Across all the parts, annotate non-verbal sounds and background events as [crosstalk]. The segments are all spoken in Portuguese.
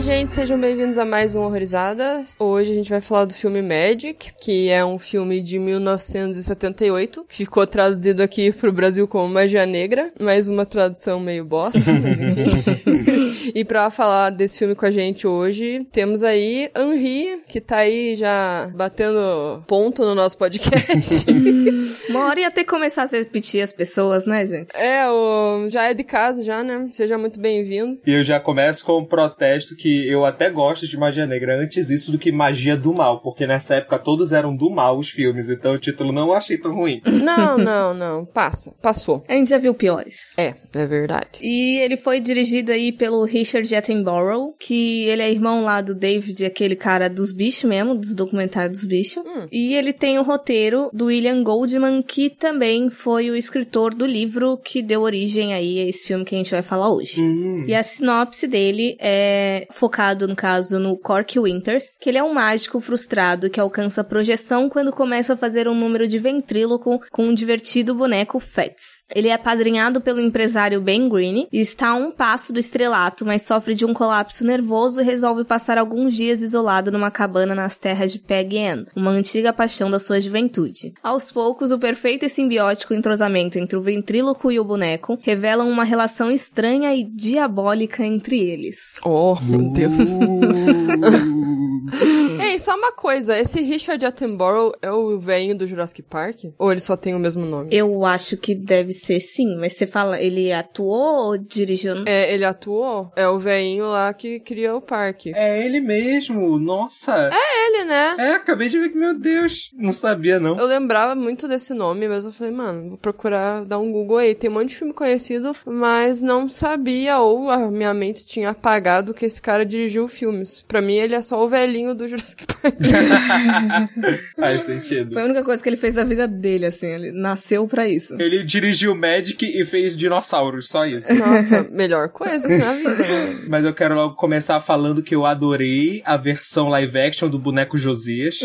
Oi, gente, sejam bem-vindos a mais um Horrorizadas. Hoje a gente vai falar do filme Magic, que é um filme de 1978, que ficou traduzido aqui pro Brasil como Magia Negra, mais uma tradução meio bosta, [laughs] e pra falar desse filme com a gente hoje, temos aí Henri, que tá aí já batendo ponto no nosso podcast. [laughs] Uma hora ia ter que começar a repetir as pessoas, né, gente? é, o... já é de casa já, né? Seja muito bem-vindo. E eu já começo com um protesto que eu até gosto de magia negra antes isso do que magia do mal, porque nessa época todos eram do mal os filmes, então o título não achei tão ruim. Não, não, não. Passa. Passou. A gente já viu piores. É, é verdade. E ele foi dirigido aí pelo Richard Attenborough, que ele é irmão lá do David, aquele cara dos bichos mesmo, dos documentários dos bichos. Hum. E ele tem o roteiro do William Goldman, que também foi o escritor do livro que deu origem aí a esse filme que a gente vai falar hoje. Hum. E a sinopse dele é focado, no caso, no Cork Winters, que ele é um mágico frustrado que alcança projeção quando começa a fazer um número de ventríloco com um divertido boneco Fats. Ele é apadrinhado pelo empresário Ben Green e está a um passo do estrelato, mas sofre de um colapso nervoso e resolve passar alguns dias isolado numa cabana nas terras de Peg Ann, uma antiga paixão da sua juventude. Aos poucos, o perfeito e simbiótico entrosamento entre o ventríloco e o boneco revelam uma relação estranha e diabólica entre eles. Oh, meu Deus. [laughs] Ei, só uma coisa. Esse Richard Attenborough é o velhinho do Jurassic Park? Ou ele só tem o mesmo nome? Eu acho que deve ser sim, mas você fala, ele atuou ou dirigiu? É, ele atuou? É o velhinho lá que cria o parque. É ele mesmo, nossa. É ele, né? É, acabei de ver que, meu Deus, não sabia não. Eu lembrava muito desse nome, mas eu falei, mano, vou procurar dar um Google aí. Tem um monte de filme conhecido, mas não sabia, ou a minha mente tinha apagado que esse cara dirigiu filmes. Pra mim, ele é só o velhinho do Jurassic [laughs] Faz sentido. Foi a única coisa que ele fez da vida dele, assim, ele nasceu pra isso. Ele dirigiu Magic e fez dinossauros, só isso. Nossa, melhor coisa na [laughs] vida. né? Mas eu quero logo começar falando que eu adorei a versão live action do boneco Josias.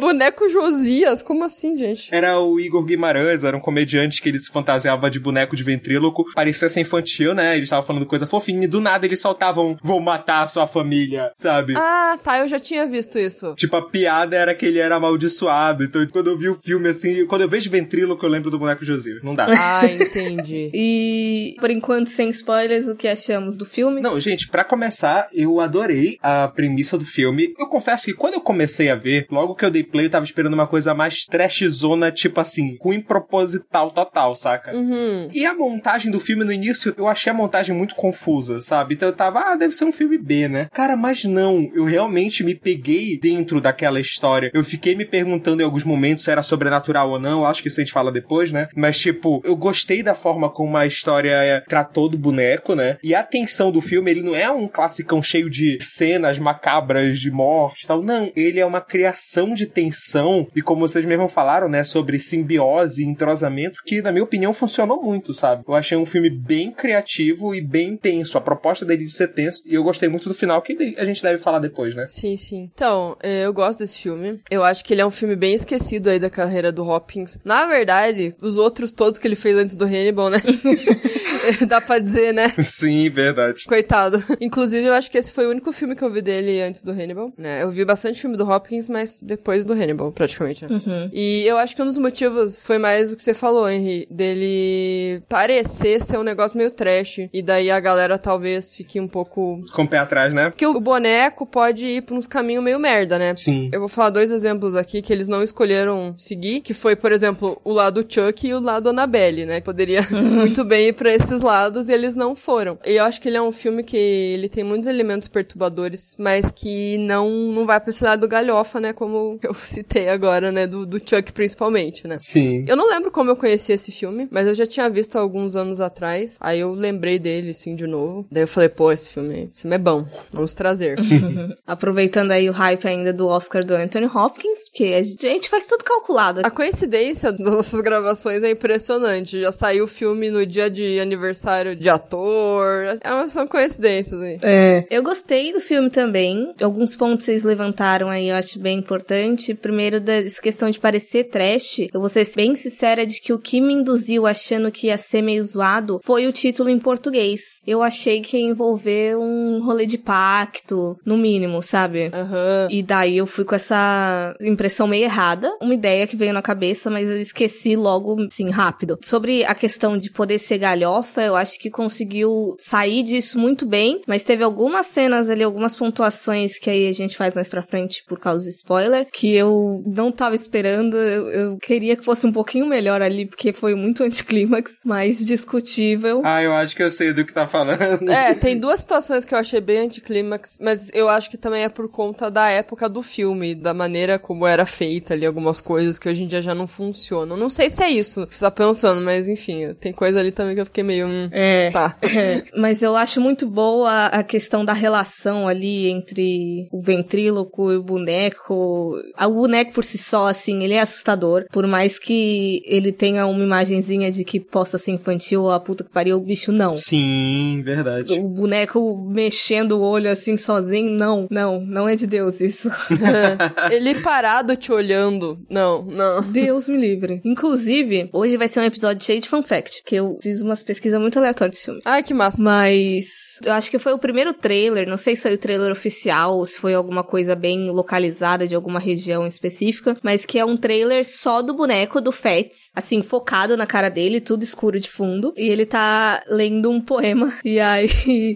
Boneco Josias, como assim, gente? Era o Igor Guimarães, era um comediante que ele se fantasiava de boneco de ventríloco. Parecia ser infantil, né? Ele estava falando coisa fofinha e do nada eles soltavam vou matar a sua família, sabe? Ah, tá, eu já tinha visto isso. Tipo, a piada era que ele era amaldiçoado. Então, quando eu vi o filme assim, quando eu vejo ventríloco, eu lembro do boneco Josias. Não dá. Ah, entendi. [laughs] E, por enquanto, sem spoilers, o que achamos do filme? Não, gente, pra começar, eu adorei a premissa do filme. Eu confesso que quando eu comecei a ver, logo que eu dei play, eu tava esperando uma coisa mais trashzona, tipo assim, ruim proposital total, saca? Uhum. E a montagem do filme no início, eu achei a montagem muito confusa, sabe? Então eu tava, ah, deve ser um filme B, né? Cara, mas não, eu realmente me peguei dentro daquela história. Eu fiquei me perguntando em alguns momentos se era sobrenatural ou não, acho que isso a gente fala depois, né? Mas, tipo, eu gostei da forma como a história é, tratou do boneco, né? E a tensão do filme, ele não é um classicão cheio de cenas macabras de morte e tal. Não, ele é uma criação de tensão e como vocês mesmo falaram, né, sobre simbiose e entrosamento, que na minha opinião funcionou muito, sabe? Eu achei um filme bem criativo e bem tenso. A proposta dele de ser tenso e eu gostei muito do final, que a gente deve falar depois, né? Sim, sim. Então, eh, eu gosto desse filme. Eu acho que ele é um filme bem esquecido aí da carreira do Hopkins. Na verdade, os outros todos que ele fez antes do Hannibal, né? [laughs] [laughs] Dá pra dizer, né? Sim, verdade. Coitado. Inclusive, eu acho que esse foi o único filme que eu vi dele antes do Hannibal. Né? Eu vi bastante filme do Hopkins, mas depois do Hannibal, praticamente. né? Uhum. E eu acho que um dos motivos foi mais o que você falou, Henry, dele parecer ser um negócio meio trash. E daí a galera talvez fique um pouco. Com o pé atrás, né? Porque o boneco pode ir pra uns caminhos meio merda, né? Sim. Eu vou falar dois exemplos aqui que eles não escolheram seguir, que foi, por exemplo, o lado Chuck e o lado Annabelle, né? Poderia [laughs] muito bem ir pra esses lados e eles não foram. E eu acho que ele é um filme que ele tem muitos elementos perturbadores, mas que não, não vai pra esse lado galhofa, né? Como [laughs] eu citei agora, né? Do, do Chuck principalmente, né? Sim. Eu não lembro como eu conheci esse filme, mas eu já tinha visto há alguns anos atrás. Aí eu lembrei dele, assim, de novo. Daí eu falei, pô, esse filme, esse filme é bom. Vamos trazer. [laughs] [laughs] Aproveitando aí o hype ainda do Oscar do Anthony Hopkins, porque a gente faz tudo calculado. A coincidência das nossas gravações é impressionante. Já saiu o filme no dia de aniversário aniversário de ator. É uma, são coincidências aí. É. Eu gostei do filme também. Alguns pontos vocês levantaram aí, eu acho bem importante. Primeiro, dessa questão de parecer trash. Eu vou ser bem sincera de que o que me induziu achando que ia ser meio zoado foi o título em português. Eu achei que ia envolver um rolê de pacto, no mínimo, sabe? Aham. E daí eu fui com essa impressão meio errada, uma ideia que veio na cabeça, mas eu esqueci logo, assim, rápido. Sobre a questão de poder ser galhofa, eu acho que conseguiu sair disso muito bem, mas teve algumas cenas ali, algumas pontuações que aí a gente faz mais pra frente por causa do spoiler, que eu não tava esperando, eu, eu queria que fosse um pouquinho melhor ali, porque foi muito anticlímax, mas discutível. Ah, eu acho que eu sei do que tá falando. É, tem duas situações que eu achei bem anticlímax, mas eu acho que também é por conta da época do filme, da maneira como era feita ali, algumas coisas que hoje em dia já não funcionam. Não sei se é isso que você tá pensando, mas enfim, tem coisa ali também que eu fiquei meio. Hum, É. Tá. É, [laughs] mas eu acho muito boa a questão da relação ali entre o ventríloco e o boneco. O boneco por si só, assim, ele é assustador. Por mais que ele tenha uma imagenzinha de que possa ser infantil, a puta que pariu, o bicho não. Sim, verdade. O boneco mexendo o olho assim sozinho, não, não, não é de Deus isso. [laughs] Ele parado te olhando. Não, não. Deus me livre. Inclusive, hoje vai ser um episódio cheio de fun fact, que eu fiz umas pesquisas muito aleatórias desse filme. Ai, que massa. Mas eu acho que foi o primeiro trailer, não sei se foi o trailer oficial ou se foi alguma coisa bem localizada de alguma região específica, mas que é um trailer só do boneco do Fats, assim, focado na cara dele, tudo escuro de fundo, e ele tá lendo um poema. [laughs] E aí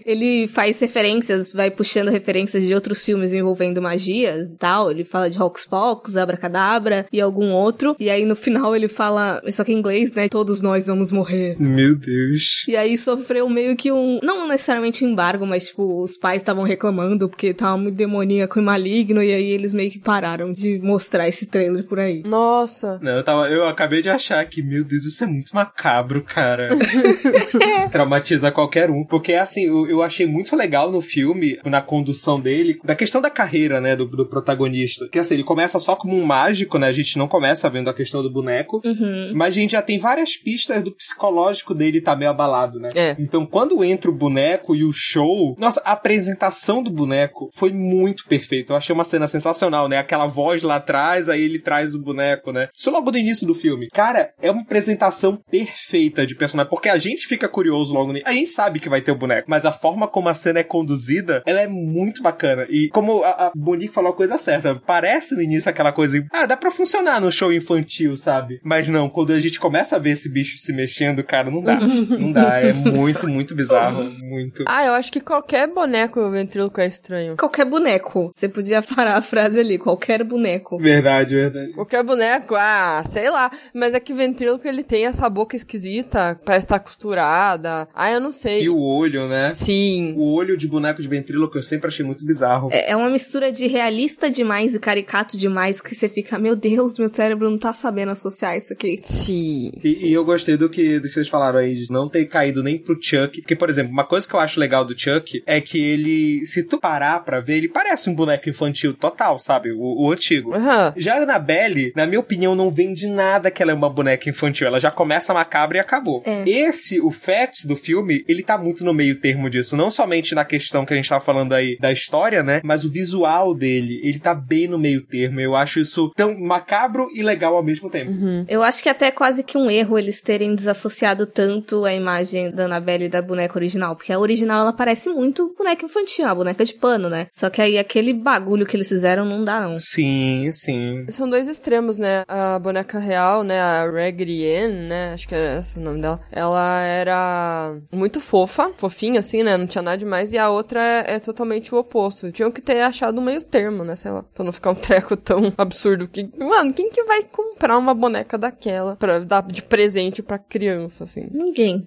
ele faz referências, vai puxando referências de outros filmes envolvendo magias e tal. Ele fala de Hocus Pocus, Abracadabra e algum outro. E aí no final ele fala, só que em inglês, né? Todos nós vamos morrer. Meu Deus. E aí sofreu meio que um. Não necessariamente um embargo, mas tipo, os pais estavam reclamando porque tava muito demoníaco e maligno, e aí eles meio que pararam de mostrar esse trailer por aí. Nossa. Não, eu, tava, eu acabei de achar que, meu Deus, isso é muito macabro, cara. [laughs] Traumatiza qualquer um. Porque, assim, eu, eu achei muito legal no filme, na condução dele, da questão da carreira, né, do, do protagonista. Que, assim, ele começa só como um mágico, né? A gente não começa vendo a questão do boneco. Uhum. Mas a gente já tem várias pistas do psicológico dele tá meio abalado, né? É. Então, quando entra o boneco e o show, nossa, a apresentação do boneco foi muito perfeita. Eu achei uma cena sensacional, né? Aquela voz lá atrás, aí ele traz o boneco, né? Isso logo do início do filme. Cara, é uma apresentação perfeita de personagem, porque a gente fica curioso logo no A gente sabe que vai ter o boneco, mas a forma como a cena é conduzida, ela é muito bacana. E como a, a Monique falou a coisa certa, parece no início aquela coisa, ah, dá pra funcionar no show infantil, sabe? Mas não, quando a gente começa a ver esse bicho se mexendo, cara, não dá. [laughs] não dá, é muito, muito bizarro, muito. Ah, eu acho que qualquer boneco ventríloco é estranho. Qualquer boneco. Você podia parar a frase ali, qualquer boneco. Verdade, verdade. Qualquer boneco, ah, sei lá. Mas é que ventríloco ele tem essa boca esquisita, parece estar costurada. Ah, eu não sei. E o olho, né? Sim. O olho de boneco de ventríloco eu sempre achei muito bizarro. É é uma mistura de realista demais e caricato demais que você fica, meu Deus, meu cérebro não tá sabendo associar isso aqui. Sim. E, e eu gostei do que, do que vocês falaram aí, de não ter caído nem pro Chuck. Porque, por exemplo, uma coisa que eu acho legal do Chuck é que ele, se tu parar pra ver, ele parece um boneco infantil total, sabe? O, o antigo. Aham. Já a Annabelle, na minha opinião, não vende nada que ela é uma boneca infantil. Ela já começa macabra e acabou. É. Esse, o Fats do filme, ele tá muito no meio termo disso. Não somente na questão que a gente tava falando aí da história, né? Mas o visual dele, ele tá bem no meio termo. Eu acho isso tão macabro e legal ao mesmo tempo. Eu acho que até é quase que um erro eles terem desassociado tanto a imagem da Annabelle e da boneca original, porque a original ela parece muito boneca infantil, a boneca de pano, né? Só que aí aquele bagulho que eles fizeram não dá não. Sim, sim. São dois extremos, né? A boneca real, né? A Raggedy Ann, né? Acho que era esse o nome dela. Ela era muito fofa, fofinha assim, né? Não tinha nada demais. E a outra é, é totalmente o oposto. Tinham que ter achado um meio termo, né? Sei lá. Pra não ficar um treco tão [laughs] absurdo. Que, mano, quem que vai comprar uma boneca daquela pra dar de presente pra criança, assim? Ninguém,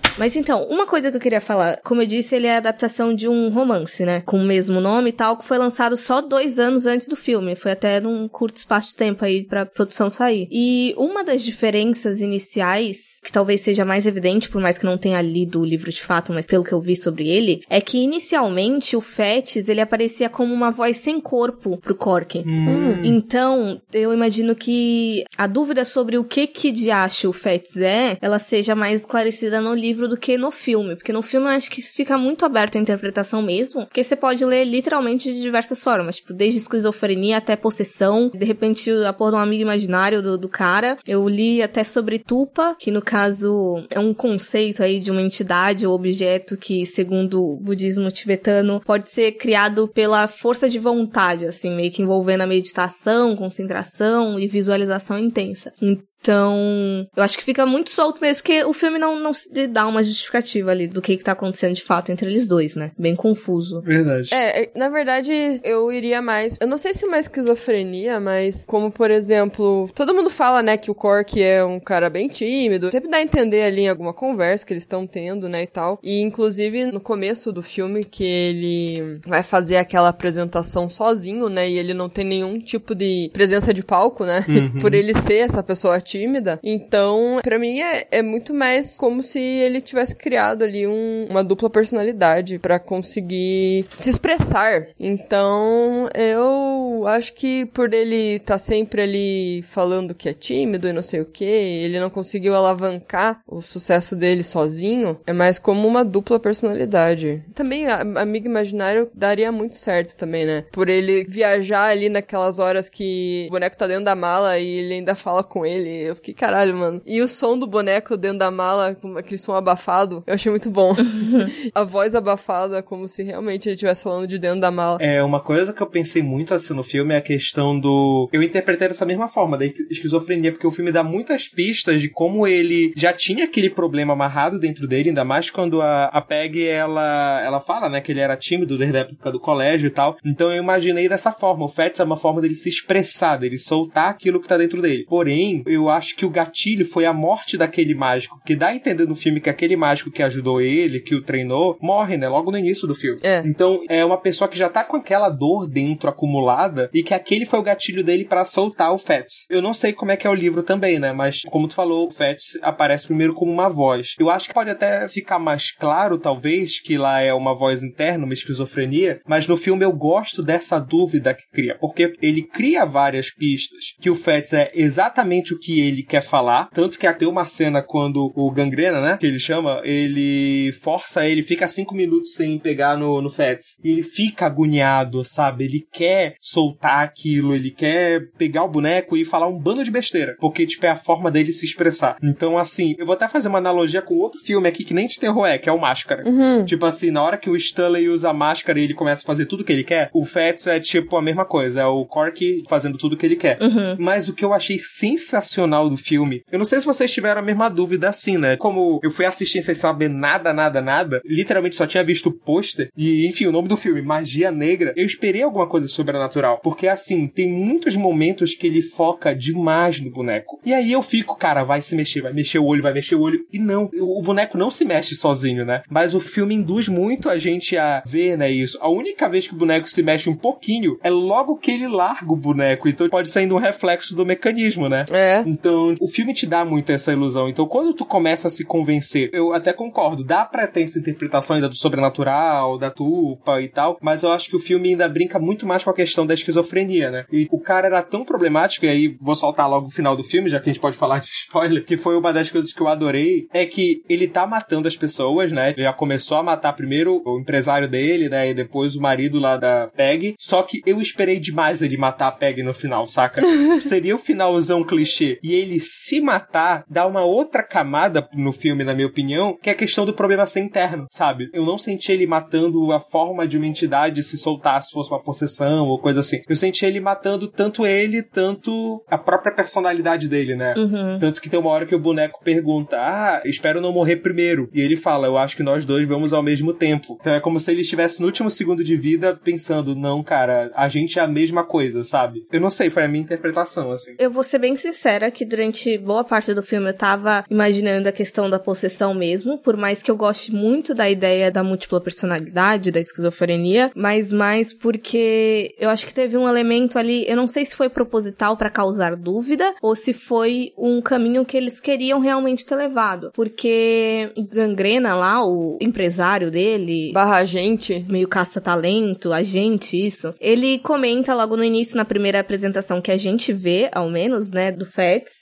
Mas então, uma coisa que eu queria falar, como eu disse, ele é a adaptação de um romance, né? Com o mesmo nome e tal, que foi lançado só dois anos antes do filme. Foi até num curto espaço de tempo aí pra produção sair. E uma das diferenças iniciais, que talvez seja mais evidente, por mais que não tenha lido o livro de fato, mas pelo que eu vi sobre ele, é que inicialmente o Fetis, ele aparecia como uma voz sem corpo pro Corkin. Hum. Então, eu imagino que a dúvida sobre o que que de acho o Fetis é, ela seja mais esclarecida no livro do que no filme, porque no filme eu acho que fica muito aberto à interpretação mesmo, porque você pode ler literalmente de diversas formas, tipo, desde esquizofrenia até possessão, de repente a porra de um amigo imaginário do, do cara. Eu li até sobre Tupa, que no caso é um conceito aí de uma entidade ou objeto que, segundo o budismo tibetano, pode ser criado pela força de vontade, assim, meio que envolvendo a meditação, concentração e visualização intensa. Então, eu acho que fica muito solto mesmo, porque o filme não, não se dá uma justificativa ali do que, que tá acontecendo de fato entre eles dois, né? Bem confuso. Verdade. É, é, na verdade, eu iria mais. Eu não sei se mais esquizofrenia, mas como, por exemplo, todo mundo fala, né, que o Cork é um cara bem tímido. Sempre dá a entender ali em alguma conversa que eles estão tendo, né, e tal. E inclusive no começo do filme que ele vai fazer aquela apresentação sozinho, né, e ele não tem nenhum tipo de presença de palco, né, [laughs] Uhum. por ele ser essa pessoa tímida. Então, pra mim é, é muito mais como se ele tivesse criado ali um- uma dupla personalidade pra conseguir se expressar. Então, eu acho que por ele estar sempre ali falando que é tímido e não sei o que, ele não conseguiu alavancar o sucesso dele sozinho, é mais como uma dupla personalidade. Também a Amigo Imaginário daria muito certo também, né? Por ele viajar ali naquelas horas que o boneco tá dentro da mala e ele ainda fala com ele. Eu fiquei, caralho, mano. E o som do boneco dentro da mala, com aquele som abafado, eu achei muito bom. [laughs] a voz abafada, como se realmente ele estivesse falando de dentro da mala. É, uma coisa que eu pensei muito assim no filme é a questão do. Eu interpretei dessa mesma forma, da esquizofrenia, porque o filme dá muitas pistas de como ele já tinha aquele problema amarrado dentro dele, ainda mais quando a, a Peg ela, ela fala, né, que ele era tímido desde a época do colégio e tal. Então eu imaginei dessa forma. O Fats é uma forma dele se expressar, dele soltar aquilo que tá dentro dele. Porém, eu acho que o gatilho foi a morte daquele mágico, que dá a entender no filme que aquele mágico que ajudou ele, que o treinou, morre, né, logo no início do filme. É. Então, é uma pessoa que já tá com aquela dor dentro acumulada e que aquele foi o gatilho dele pra soltar o Fats. Eu não sei como é que é o livro também, né? Mas, como tu falou, o Fats aparece primeiro como uma voz. Eu acho que pode até ficar mais claro, talvez, que lá é uma voz interna, uma esquizofrenia, mas no filme eu gosto dessa dúvida que cria, porque ele cria várias pistas que o Fats é exatamente o que ele quer falar, tanto que até uma cena quando o Gangrena, né, que ele chama, ele força ele, fica cinco minutos sem pegar no, no Fats, e ele fica agoniado, sabe? Ele quer soltar aquilo, ele quer pegar o boneco e falar um bando de besteira, porque, tipo, é a forma dele se expressar. Então, assim, eu vou até fazer uma analogia com outro filme aqui que nem de terror é, que é o Máscara. Uhum. Tipo assim, na hora que o Stanley usa a máscara e ele começa a fazer tudo que ele quer, o Fats é tipo a mesma coisa, é o Cork fazendo tudo que ele quer. Uhum. Mas o que eu achei sensacional do filme, eu não sei se vocês tiveram a mesma dúvida assim, né? Como eu fui assistir sem saber nada, nada, nada, literalmente só tinha visto o pôster e, enfim, o nome do filme, Magia Negra, eu esperei alguma coisa sobrenatural. Porque, assim, tem muitos momentos que ele foca demais no boneco. E aí eu fico, cara, vai se mexer, vai mexer o olho, vai mexer o olho. E não, o boneco não se mexe sozinho, né? Mas o filme induz muito a gente a ver, né, isso. A única vez que o boneco se mexe um pouquinho é logo que ele larga o boneco. Então pode ainda um reflexo do mecanismo, né? É. Então, o filme te dá muito essa ilusão. Então, quando tu começa a se convencer, eu até concordo, dá pra ter essa interpretação ainda do sobrenatural, da tupa e tal, mas eu acho que o filme ainda brinca muito mais com a questão da esquizofrenia, né? E o cara era tão problemático, e aí vou soltar logo o final do filme, já que a gente pode falar de [laughs] spoiler, que foi uma das coisas que eu adorei, é que ele tá matando as pessoas, né? Ele já começou a matar primeiro o empresário dele, né? E depois o marido lá da Peg. Só que eu esperei demais ele matar a Peg no final, saca? [laughs] Seria o finalzão clichê. E ele se matar dá uma outra camada no filme, na minha opinião, que é a questão do problema ser interno, sabe? Eu não senti ele matando a forma de uma entidade se soltar se fosse uma possessão ou coisa assim. Eu senti ele matando tanto ele, tanto a própria personalidade dele, né? Uhum. Tanto que tem uma hora que o boneco pergunta: Ah, espero não morrer primeiro. E ele fala: Eu acho que nós dois vamos ao mesmo tempo. Então é como se ele estivesse no último segundo de vida pensando: Não, cara, a gente é a mesma coisa, sabe? Eu não sei, foi a minha interpretação, assim. Eu vou ser bem sincera que durante boa parte do filme eu tava imaginando a questão da possessão mesmo, por mais que eu goste muito da ideia da múltipla personalidade, da esquizofrenia, mas mais porque eu acho que teve um elemento ali, eu não sei se foi proposital para causar dúvida ou se foi um caminho que eles queriam realmente ter levado, porque Gangrena lá, o empresário dele, barra agente, meio caça-talento, agente, isso, ele comenta logo no início, na primeira apresentação que a gente vê, ao menos, né, do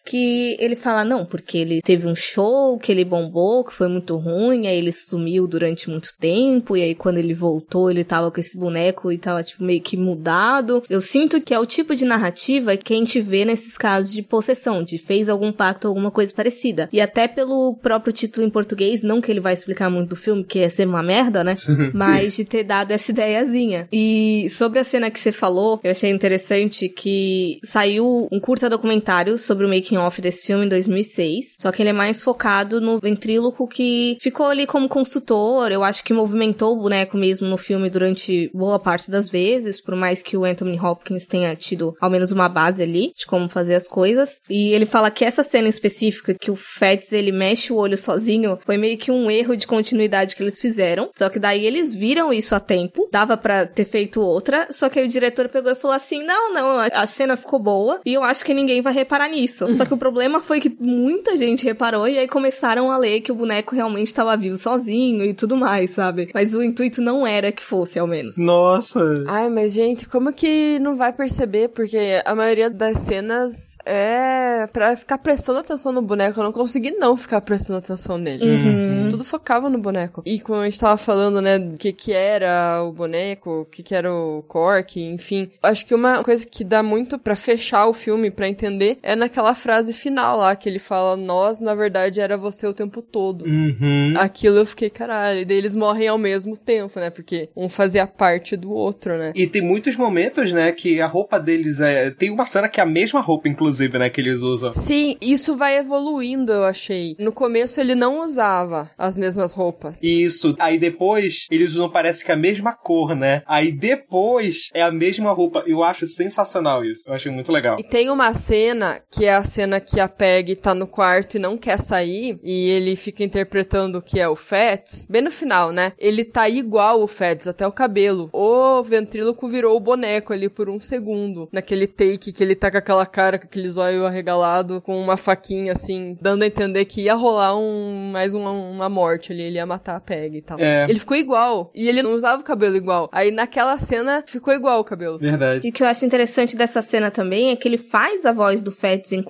Que ele fala, não, porque ele teve um show, que ele bombou, que foi muito ruim, aí ele sumiu durante muito tempo, e aí quando ele voltou, ele tava com esse boneco e tava, tipo, meio que mudado. Eu sinto que é o tipo de narrativa que a gente vê nesses casos de possessão, de fez algum pacto, alguma coisa parecida. E até pelo próprio título em português, não que ele vai explicar muito do filme, que é ser uma merda, né? [laughs] Mas de ter dado essa ideiazinha. E sobre a cena que você falou, eu achei interessante que saiu um curta documentário sobre o making off desse filme em 2006, só que ele é mais focado no ventríloco que ficou ali como consultor, eu acho que movimentou o boneco mesmo no filme durante boa parte das vezes, por mais que o Anthony Hopkins tenha tido ao menos uma base ali de como fazer as coisas. E ele fala que essa cena específica que o Fats ele mexe o olho sozinho foi meio que um erro de continuidade que eles fizeram. Só que daí eles viram isso a tempo, dava para ter feito outra, só que aí o diretor pegou e falou assim: "Não, não, a cena ficou boa e eu acho que ninguém vai reparar nisso". Só que o problema foi que muita gente reparou e aí começaram a ler que o boneco realmente estava vivo sozinho e tudo mais, sabe? Mas o intuito não era que fosse, ao menos. Nossa. Ai, mas gente, como que não vai perceber? Porque a maioria das cenas é pra ficar prestando atenção no boneco. Eu não consegui não ficar prestando atenção nele. Uhum. Tudo focava no boneco. E como a gente tava falando, né, do que que era o boneco, o que que era o Cork, enfim. Acho que uma coisa que dá muito pra fechar o filme, pra entender, é naquela frase final lá, que ele fala, nós, na verdade, era você o tempo todo. Uhum. Aquilo eu fiquei, caralho, e daí eles morrem ao mesmo tempo, né, porque um fazia parte do outro, né. E tem muitos momentos, né, que a roupa deles é. Tem uma cena que é a mesma roupa, inclusive, né, que eles usam. Sim, isso vai evoluindo, eu achei. No começo ele não usava as mesmas roupas. Isso. Aí depois eles usam, parece que a mesma cor, né? Aí depois é a mesma roupa. Eu acho sensacional isso. Eu acho muito legal. E tem uma cena que é a cena que a Peg tá no quarto e não quer sair, e ele fica interpretando que é o Fats. Bem no final, né? Ele tá igual o Fats, até o cabelo. O ventríloco virou o boneco ali por um segundo. Naquele take que ele tá com aquela cara, com aquele zóio arregalado, com uma faquinha assim, dando a entender que ia rolar um mais uma, uma morte ali, ele ia matar a Peg e tal. É. Ele ficou igual. E ele não usava o cabelo igual. Aí naquela cena ficou igual o cabelo. Verdade. E o que eu acho interessante dessa cena também é que ele faz a voz do Fats, inclusive,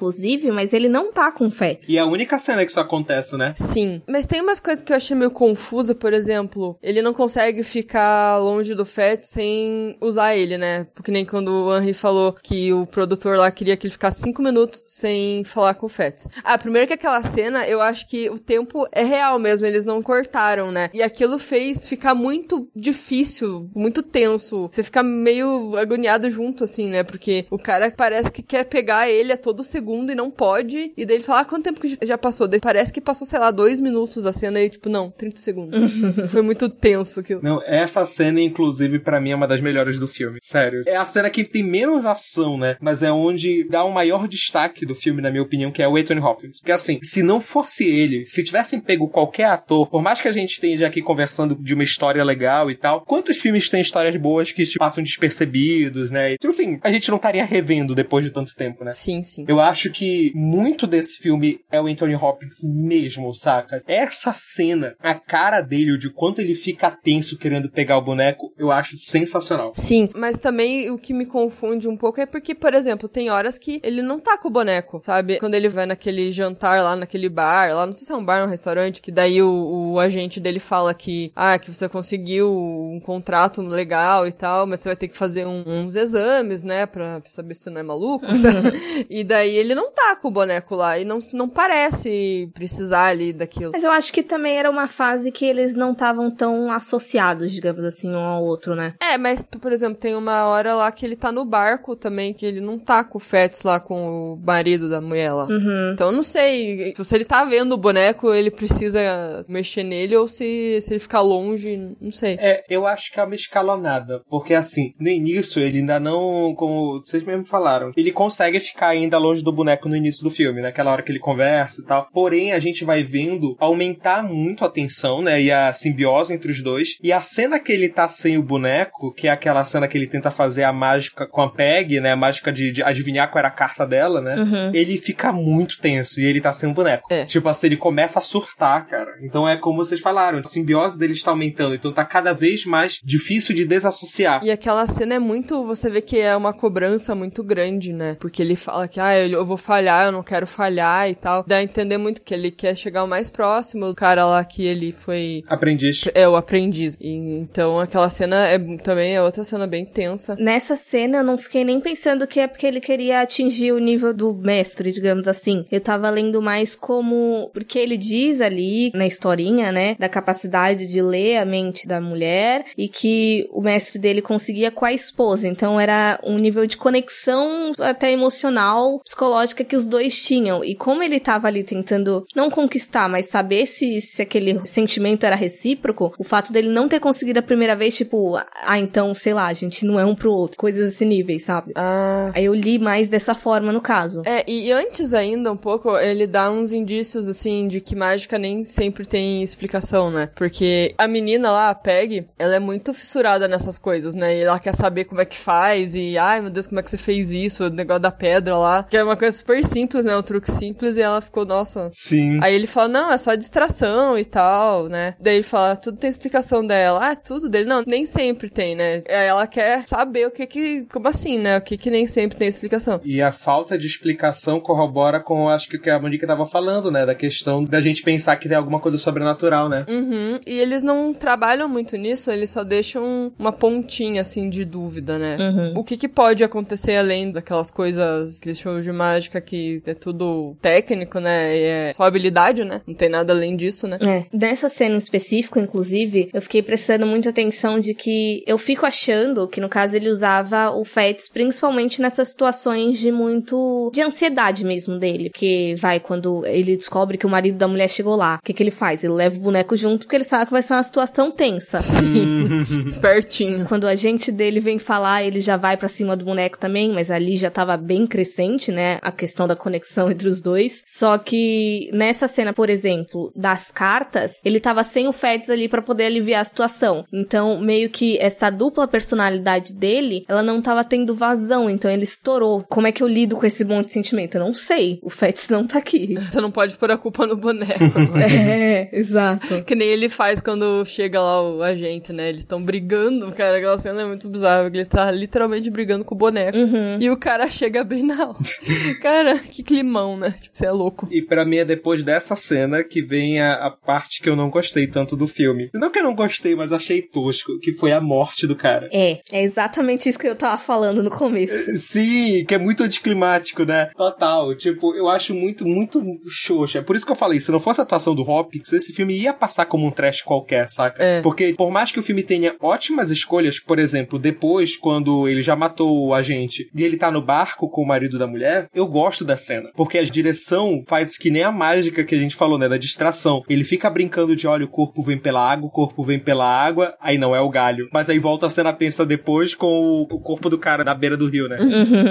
mas ele não tá com o Fats. E é a única cena que isso acontece, né? Sim. Mas tem umas coisas que eu achei meio confusa, por exemplo, ele não consegue ficar longe do Fett sem usar ele, né? Porque nem quando o Henry falou que o produtor lá queria que ele ficasse cinco minutos sem falar com o Fett. Ah, primeiro que aquela cena, eu acho que o tempo é real mesmo, eles não cortaram, né? E aquilo fez ficar muito difícil, muito tenso. Você fica meio agoniado junto, assim, né? Porque o cara parece que quer pegar ele a todo segundo e não pode. E daí ele fala, ah, quanto tempo que já passou? Daí parece que passou, sei lá, dois minutos a cena e, tipo, não, 30 segundos. [laughs] Foi muito tenso aquilo. Não, essa cena, inclusive, pra mim é uma das melhores do filme. Sério. É a cena que tem menos ação, né? Mas é onde dá o maior destaque do filme, na minha opinião, que é o Anthony Hopkins. Porque assim, se não fosse ele, se tivessem pego qualquer ator, por mais que a gente esteja aqui conversando de uma história legal e tal, quantos filmes têm histórias boas que tipo, passam despercebidos, né? E, tipo assim, a gente não estaria revendo depois de tanto tempo, né? Sim, sim. Eu acho que muito desse filme é o Anthony Hopkins mesmo, saca? Essa cena, a cara dele, o de quanto ele fica tenso querendo pegar o boneco, eu acho sensacional. Sim, mas também o que me confunde um pouco é porque, por exemplo, tem horas que ele não tá com o boneco, sabe? Quando ele vai naquele jantar lá naquele bar, lá não sei se é um bar ou um restaurante, que daí o, o agente dele fala que, ah, que você conseguiu um contrato legal e tal, mas você vai ter que fazer um- uns exames, né, pra saber se não é maluco. [laughs] e daí ele não tá com o boneco lá e não, não parece precisar ali daquilo. Mas eu acho que também era uma fase que eles não estavam tão associados, digamos assim, um ao outro, né? É, mas, por exemplo, tem uma hora lá que ele tá no barco também, que ele não tá com o Fats lá com o marido da mulher lá. Uhum. Então eu não sei se ele tá vendo o boneco, ele precisa mexer nele ou se, se ele ficar longe, não sei. É, eu acho que é uma escalonada. Porque assim, no início ele ainda não, como vocês mesmo falaram, ele consegue ficar ainda longe do do boneco no início do filme, naquela hora que ele conversa e tal. Porém, a gente vai vendo aumentar muito a tensão, né? E a simbiose entre os dois. E a cena que ele tá sem o boneco, que é aquela cena que ele tenta fazer a mágica com a Peg, né? A mágica de, de adivinhar qual era a carta dela, né? Uhum. Ele fica muito tenso e ele tá sem o boneco. É. Tipo assim, ele começa a surtar, cara. Então é como vocês falaram, a simbiose dele está aumentando. Então tá cada vez mais difícil de desassociar. E aquela cena é muito. Você vê que é uma cobrança muito grande, né? Porque ele fala que, ah, eu eu vou falhar, eu não quero falhar e tal. Dá a entender muito que ele quer chegar o mais próximo do cara lá que ele foi. Aprendiz. É o aprendiz. E, então aquela cena é também é outra cena bem tensa. Nessa cena eu não fiquei nem pensando que é porque ele queria atingir o nível do mestre, digamos assim. Eu tava lendo mais como. Porque ele diz ali na historinha, né? Da capacidade de ler a mente da mulher e que o mestre dele conseguia com a esposa. Então era um nível de conexão até emocional, psicológica que os dois tinham. E como ele tava ali tentando não conquistar, mas saber se, se aquele sentimento era recíproco, o fato dele não ter conseguido a primeira vez, tipo, ah, então, sei lá, a gente não é um pro outro. Coisas desse nível, sabe? Ah. Aí eu li mais dessa forma no caso. É, e antes ainda, um pouco, ele dá uns indícios, assim, de que mágica nem sempre tem explicação, né? Porque a menina lá, a Peg, ela é muito fissurada nessas coisas, né? E ela quer saber como é que faz, e ai meu Deus, como é que você fez isso? O negócio da pedra lá. Que é uma coisa super simples, né? Um truque simples, e ela ficou, nossa. Sim. Aí ele fala, não, é só distração e tal, né? Daí ele fala, tudo tem explicação dela. Ah, tudo dele? Não, nem sempre tem, né? Aí ela quer saber o que que. Como assim, né? O que que nem sempre tem explicação. E a falta de explicação corrobora com, acho que o que a Monique tava falando, né? Da questão da gente pensar que tem alguma coisa sobrenatural, né? Uhum. E eles não trabalham muito nisso, eles só deixam uma pontinha, assim, de dúvida, né? Uhum. O que, que pode acontecer além daquelas coisas, aqueles shows de mágica que é tudo técnico, né? E é só habilidade, né? Não tem nada além disso, né? É. Nessa cena em específico, inclusive, eu fiquei prestando muita atenção de que eu fico achando que, no caso, ele usava o Fats principalmente nessas situações de muito. de ansiedade mesmo dele. Que vai quando ele descobre que o marido da mulher chegou lá. O que, que ele faz? Ele leva o boneco junto porque ele sabe que vai ser uma situação tensa. [laughs] [laughs] Espertinho. Quando a gente dele vem falar, ele já vai pra cima do boneco também, mas ali já tava bem crescente, né? A questão da conexão entre os dois. Só que nessa cena, por exemplo, das cartas, ele tava sem o Feds ali pra poder aliviar a situação. Então, meio que essa dupla personalidade dele, ela não tava tendo vazão, então ele estourou. Como é que eu lido com esse monte de sentimento? Eu não sei. O Feds não tá aqui. [laughs] Você não pode pôr a culpa no boneco. né? [laughs] é, exato. que nem ele faz quando chega lá o agente, né? Eles estão brigando, cara. Aquela cena é muito bizarra, ele tá literalmente brigando com o boneco. Uhum. E o cara chega bem na hora. [laughs] cara, que climão, né? Tipo, você é louco. E pra mim é depois dessa cena que vem a, a parte que eu não gostei tanto do filme. Não que eu não gostei, mas achei tosco, que foi a morte do cara. É, é exatamente isso que eu tava falando no começo. Sim, que é muito anticlimático, né? Total. Tipo, eu acho muito, muito xoxa. É por isso que eu falei, se não fosse a atuação do Hopkins, esse filme ia passar como um trash qualquer, saca? É. Porque por mais que o filme tenha ótimas escolhas, por exemplo, depois, quando ele já matou o agente e ele tá no barco com o marido da mulher, eu gosto da cena. Porque a direção faz que nem a mágica que a gente falou, né? Da distração. Ele fica brincando de, olha, o corpo vem pela água, o corpo vem pela água, aí não é o galho. Mas aí volta a cena tensa depois com o, corpo do cara na beira do rio, né?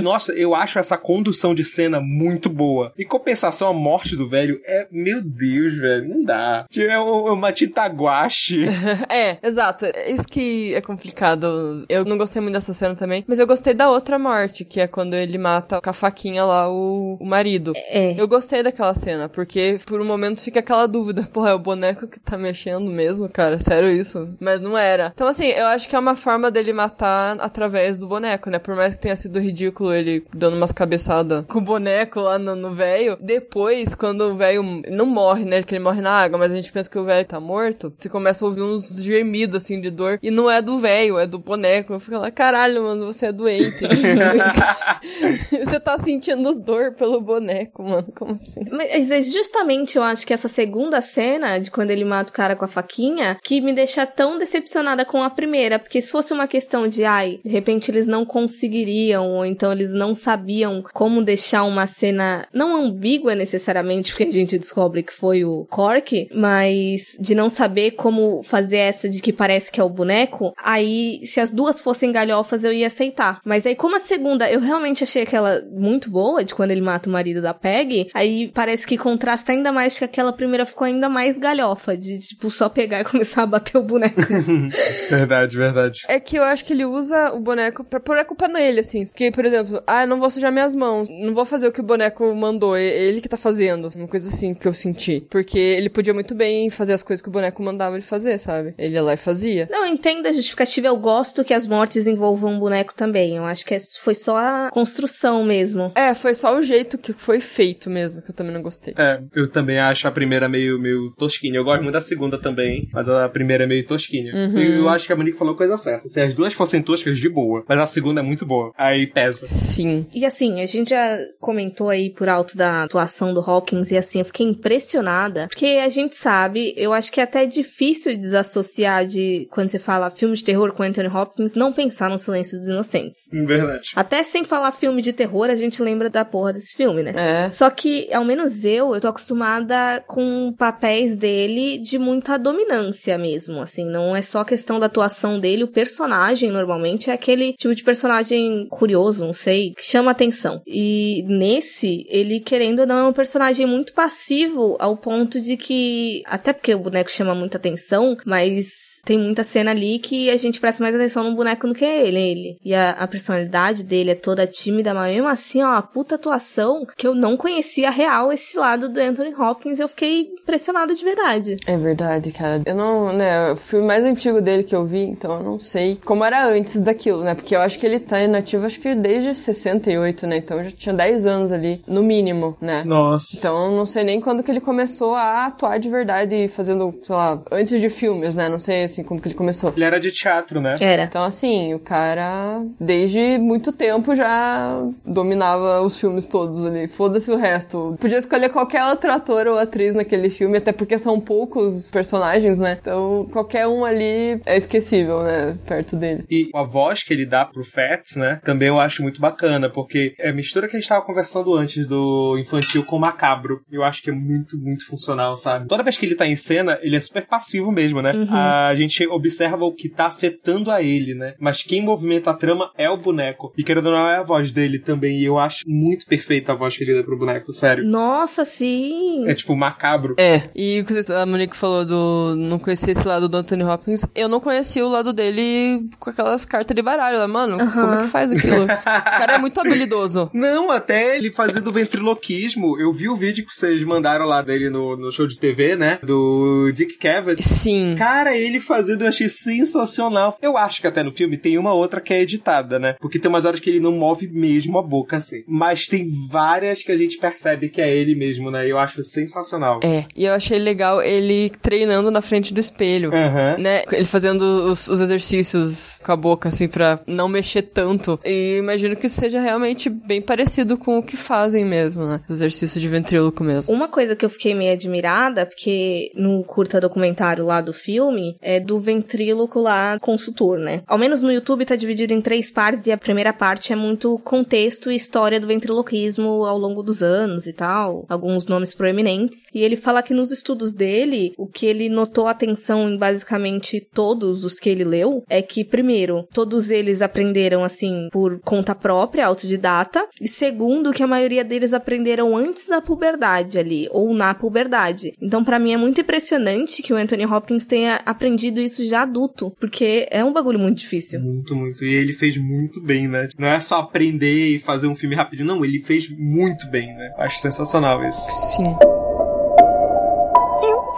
Nossa, eu acho essa condução de cena muito boa. Em compensação, a morte do velho é, meu Deus, velho, não dá. É o- uma tinta guache. [laughs] é, exato. É Isso que é complicado. Eu não gostei muito dessa cena também. Mas eu gostei da outra morte, que é quando ele mata com a faquinha lá o, o marido. É. Eu gostei daquela cena, porque por um momento fica aquela dúvida, [laughs] porra, é o boneco que tá mexendo mesmo, cara? Sério isso? Mas não era. Então, assim, eu acho que é uma forma dele matar através do boneco, né? Por mais que tenha sido ridículo ele dando umas cabeçadas com o boneco lá no velho. Depois, quando o velho não morre, né? Que ele morre na água, mas a gente pensa que o velho tá morto, você começa a ouvir uns gemidos, assim, de dor. E não é do velho, é do boneco. Eu fico lá, caralho, mano, você é doente. [laughs] [laughs] você tá sentindo dor pelo boneco, mano. Como assim? Mas é justamente, eu acho que essa segunda cena, de quando ele mata o cara com a faquinha, que me deixa tão decepcionada com a primeira. Porque se fosse uma questão de, ai, de repente eles não conseguiriam, ou então eles não sabiam como deixar uma cena não ambígua necessariamente, porque a gente descobre que foi o Cork, mas de não saber como fazer essa de que parece que é o boneco, aí se as duas fossem galhofas eu ia aceitar. Mas aí como a segunda eu realmente achei aquela muito boa, de quando ele mata o marido da Peg, aí parece que contrasta ainda mais que aquela primeira ficou ainda mais galhofa, de tipo só pegar e [laughs] começar a bater o boneco. [laughs] verdade, verdade. É que eu acho que ele usa o boneco pra pôr a culpa nele, assim. Porque, por exemplo, ah, não vou sujar minhas mãos, não vou fazer o que o boneco mandou, é ele que tá fazendo. Uma coisa assim que eu senti. Porque ele podia muito bem fazer as coisas que o boneco mandava ele fazer, sabe? Ele ia lá e fazia. Não, entendo a justificativa, eu gosto que as mortes envolvam o boneco também. Eu acho que é, foi só a construção mesmo. É, foi só o jeito que foi feito mesmo, que eu também não gostei. É, eu também acho a primeira meio, meio tosquinha. Eu gosto muito da segunda também, mas a primeira é meio tosquinha. Uhum. E eu acho que a Monique falou a coisa certa. Se as duas fossem toscas, de boa. Mas a segunda é muito boa. Aí pesa. Sim. E assim, a gente já comentou aí por alto da atuação do Hawkins e assim, eu fiquei impressionada, porque a gente sabe, eu acho que é até difícil desassociar de quando você fala filme de terror com Anthony Hopkins, não pensar no Silêncio dos Inocentes. Verdade. Até sem falar filme de terror, a gente lembra da porra desse filme, né? É. Só que, ao menos eu, eu tô acostumada com papéis dele de muita dominância mesmo, assim, não é só questão da atuação dele, o personagem normalmente é aquele tipo de personagem curioso, não sei, que chama atenção. E nesse, ele querendo ou não é um personagem muito passivo ao ponto de que, até porque o boneco chama muita atenção, mas tem muita cena ali que a gente presta mais atenção no boneco do que ele. ele. E a, a personalidade dele é toda tímida, mas mesmo assim, ó, a puta atuação que eu não conhecia real esse lado do Anthony Hopkins, eu fiquei impressionada de verdade. É verdade, cara. Eu não, né, o filme mais antigo dele que eu vi, então eu não sei como era antes daquilo, né? Porque eu acho que ele tá inativo, acho que desde 68, né? Então já tinha 10 anos ali, no mínimo, né? Nossa. Então eu não sei nem quando que ele começou a atuar de verdade, fazendo, sei lá, antes de filmes, né? Não sei, assim, como que ele começou. Ele era de teatro, né? Era. Então, assim, o cara, desde muito tempo, já dominava os filmes todos ali. Foda-se o resto. Podia escolher qualquer outro ator ou atriz naquele filme, até porque são poucos personagens, né? Então, qualquer um ali é esquecível, né? Perto dele. E a voz que ele dá pro Fats, né? Também eu acho muito bacana, porque é a mistura que a gente tava conversando antes do infantil com o macabro. Eu acho que é muito, muito funcional, sabe? Toda vez que ele tá em cena, ele é super passivo mesmo, né? Uhum. A gente observa o que tá afetando a ele, né? Mas quem movimenta a trama é o boneco. E querendo ou não, é a voz dele também. E eu acho muito perfeita a voz que ele dá pro boneco, sério. Nossa, sim! É tipo macabro. É, e o que a Monique falou do não conhecer esse lado do Anthony Hopkins, eu não conhecia o lado dele com aquelas cartas de baralho, né? Mano, como é que faz aquilo? o cara é muito [laughs] habilidoso. Não, até ele fazendo ventriloquismo. Eu vi o vídeo que vocês mandaram lá dele no, no show de TV, né? Do Dick Cavett. Sim. Cara, ele fazendo eu achei sensacional. Eu acho que até no filme tem uma outra que é editada, né? Porque tem umas horas que ele não move mesmo a boca, assim. Mas tem várias que a gente percebe que é ele mesmo, né? E eu acho sensacional. É, e eu achei legal ele treinando na frente do espelho. Aham. Né? Ele fazendo os, os exercícios com a boca, assim, pra não mexer tanto. E imagino que seja realmente bem parecido com o que fazem mesmo, né? Os exercícios de ventríloco mesmo. Uma coisa que eu fiquei meio admirada, porque no curta documentário lá do filme, é do ventríloco lá consultor, né? Ao menos no YouTube tá dividido em três partes e a primeira parte é muito contexto e história do ventriloquismo ao longo dos anos e tal, alguns nomes proeminentes. E ele fala que nos estudos dele, o que ele notou atenção em basicamente todos os que ele leu é que, primeiro, todos eles aprenderam assim por conta própria, autodidata, e segundo, que a maioria deles aprenderam antes da puberdade ali, ou na puberdade. Então, para mim é muito impressionante que o Anthony Hopkins tenha aprendido isso já adulto, porque é um bagulho muito difícil. Muito, muito. E ele fez muito bem, né? Não é só aprender e fazer um filme rapidinho, não. Ele fez muito bem, né? Acho sensacional isso. Sim.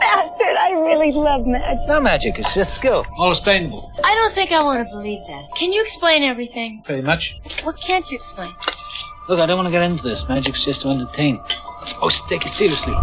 bastard! I really love magic. No magic, it's just skill. All explainable. I don't think I want to believe that. Can you explain everything? Pretty much. What can't you explain? Look, I don't want to get into this. Magic's just to entertain. I'm supposed to take it seriously.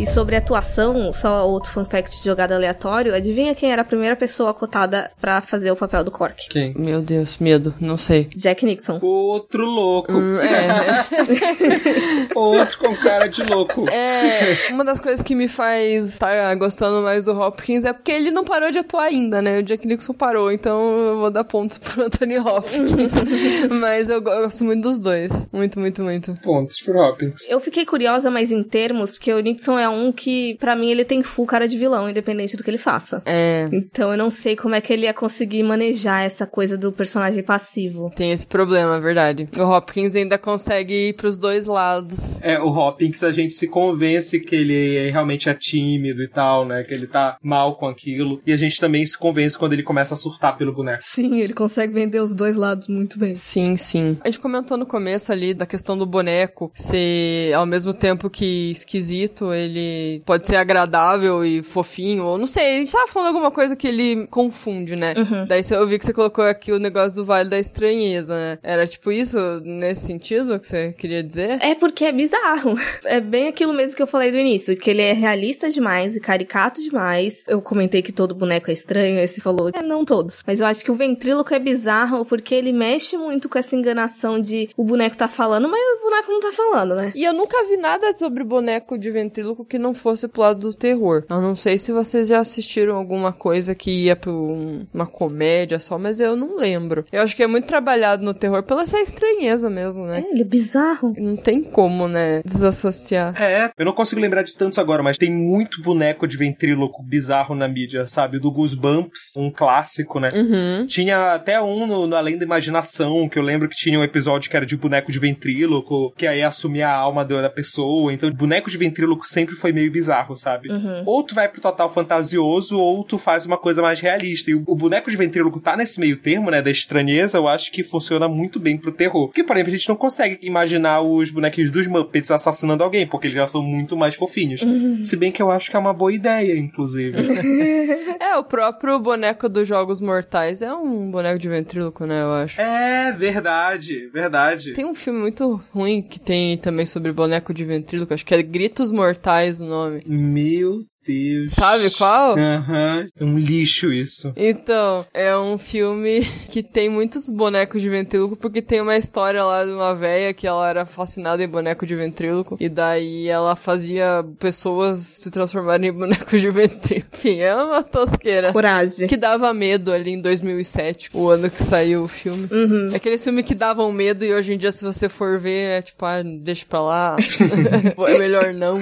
E sobre atuação, só outro fun fact de jogada aleatório, adivinha quem era a primeira pessoa cotada pra fazer o papel do Cork? Quem? Meu Deus, medo, não sei. Jack Nixon. Outro louco. Hum, é, [laughs] Outro com cara de louco. é, uma das coisas que me faz estar gostando mais do Hopkins é porque ele não parou de atuar ainda, né? O Jack Nixon parou, então eu vou dar pontos pro Anthony Hopkins. [laughs] Mas eu gosto muito dos dois. Muito, muito, muito. Pontos pro Hopkins. Eu fiquei curiosa, mas em termos, porque o Nixon é um que, pra mim, ele tem full cara de vilão, independente do que ele faça. É, Então eu não sei como é que ele ia conseguir manejar essa coisa do personagem passivo. tem esse problema, é verdade. O Hopkins ainda consegue ir pros dois lados. É, o Hopkins a gente se convence que ele realmente é tímido e tal, né? Que ele tá mal com aquilo. E a gente também se convence quando ele começa a surtar pelo boneco. Sim, ele consegue vender os dois lados muito bem. Sim, sim. A gente comentou no começo ali da questão do boneco ser, ao mesmo tempo que esquisito, ele pode ser agradável e fofinho, ou não sei, a gente tava falando alguma coisa que ele confunde, né? Uhum. Daí eu vi que você colocou aqui o negócio do Vale da Estranheza, né? Era tipo isso, nesse sentido que você queria dizer? É porque é bizarro. É bem aquilo mesmo que eu falei do início, que ele é realista demais e caricato demais. Eu comentei que todo boneco é estranho, aí você falou, é, não todos. Mas eu acho que o ventríloco é bizarro porque ele mexe muito com essa enganação de o boneco tá falando, mas o boneco não tá falando, né? E eu nunca vi nada sobre boneco de ventríloco que não fosse pro lado do terror. Eu não sei se vocês já assistiram alguma coisa que ia pra um- uma comédia só, mas eu não lembro. Eu acho que é muito trabalhado no terror pela essa estranheza mesmo, né? É, ele é bizarro. Não tem como, né, desassociar. É, eu não consigo lembrar de tantos agora, mas tem muito boneco de ventríloco bizarro na mídia, sabe? Do Goosebumps, um clássico, né? Uhum. Tinha até um no, no Além da Imaginação, que eu lembro que tinha um episódio que era de boneco de ventríloco, que aí assumia a alma da pessoa. Então, boneco de ventríloco sempre foi meio bizarro, sabe? Uhum. Ou tu vai pro total fantasioso, ou tu faz uma coisa mais realista. E o, o boneco de ventríloco tá nesse meio termo, né? Da estranheza, eu acho que funciona muito bem pro terror. Porque, por exemplo, a gente não consegue imaginar os bonequinhos dos Muppets assassinando alguém, porque eles já são muito mais fofinhos. Se bem que eu acho que é uma boa ideia, inclusive. [laughs] É, o próprio boneco dos Jogos Mortais é um boneco de ventríloco, né, eu acho. é, verdade, verdade. Tem um filme muito ruim que tem também sobre boneco de ventríloco, acho que é Gritos Mortais o nome. Meu Deus. Sabe qual? Aham. É um lixo isso. Então, é um filme [laughs] que tem muitos bonecos de ventríloco, porque tem uma história lá de uma véia que ela era fascinada em boneco de ventríloco, e daí ela fazia pessoas se transformarem em bonecos de ventríloco. Enfim, é uma tosqueira. Coragem. Que dava medo ali em 2007, o ano que saiu o filme. Uhum. É aquele filme que davam medo e hoje em dia, se você for ver, é tipo, ah, deixa pra lá. [laughs] é melhor não.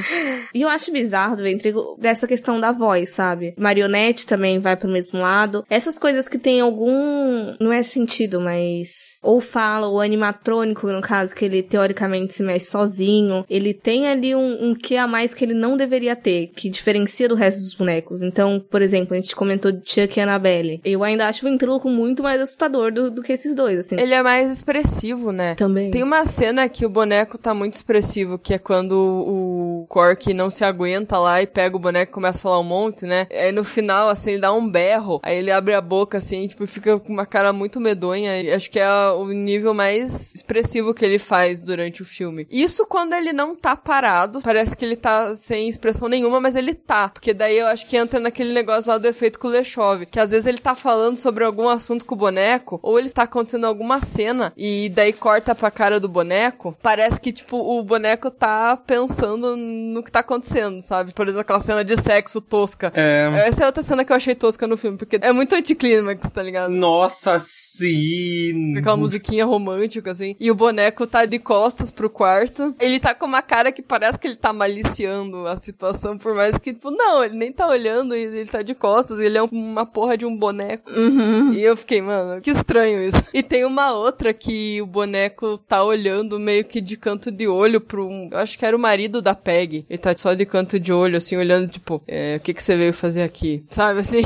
E eu acho bizarro do ventríloco dessa questão da voz, sabe? Marionete também vai pro mesmo lado. Essas coisas que tem algum. Não é sentido, mas. Ou fala, ou animatrônico, no caso, que ele teoricamente se mexe sozinho. Ele tem ali um, um que a mais que ele não deveria ter, que diferencia do resto dos bonecos. Então, por exemplo, a gente comentou de Chuck e Annabelle. Eu ainda acho o ventríloco muito mais assustador do, do que esses dois, assim. Ele é mais expressivo, né? Também. Tem uma cena que o boneco tá muito expressivo, que é quando o Cork não se aguenta lá e pega o boneco e começa a falar um monte, né? Aí no final, assim, ele dá um berro, aí ele abre a boca, assim, tipo, fica com uma cara muito medonha. E acho que é o nível mais expressivo que ele faz durante o filme. Isso quando ele não tá parado, parece que ele tá sem expressão nenhuma, mas ele tá. Porque daí eu acho que entra naquele negócio lá do efeito Kuleshov, que às vezes ele tá falando sobre algum assunto com o boneco, ou ele está acontecendo alguma cena, e daí corta pra cara do boneco, parece que, tipo, o boneco tá pensando no que tá acontecendo, sabe? Por exemplo, aquela cena de sexo tosca. É. Essa é outra cena que eu achei tosca no filme, porque é muito anticlímax, tá ligado? Nossa, sim. Aquela musiquinha romântica, assim. E o boneco tá de costas pro quarto. Ele tá com uma cara que parece que ele tá maliciando a situação, por mais que, tipo, não, ele nem tá olhando e ele tá de costas. Ele é um- uma porra de um boneco. Uhum. E eu fiquei, mano, que estranho isso. E tem uma outra que o boneco tá olhando meio que de canto de olho pro. um- Eu acho que era o marido da Peg. Ele tá só de canto de olho, assim, olhando Tipo, é, o que, que você veio fazer aqui? Sabe assim?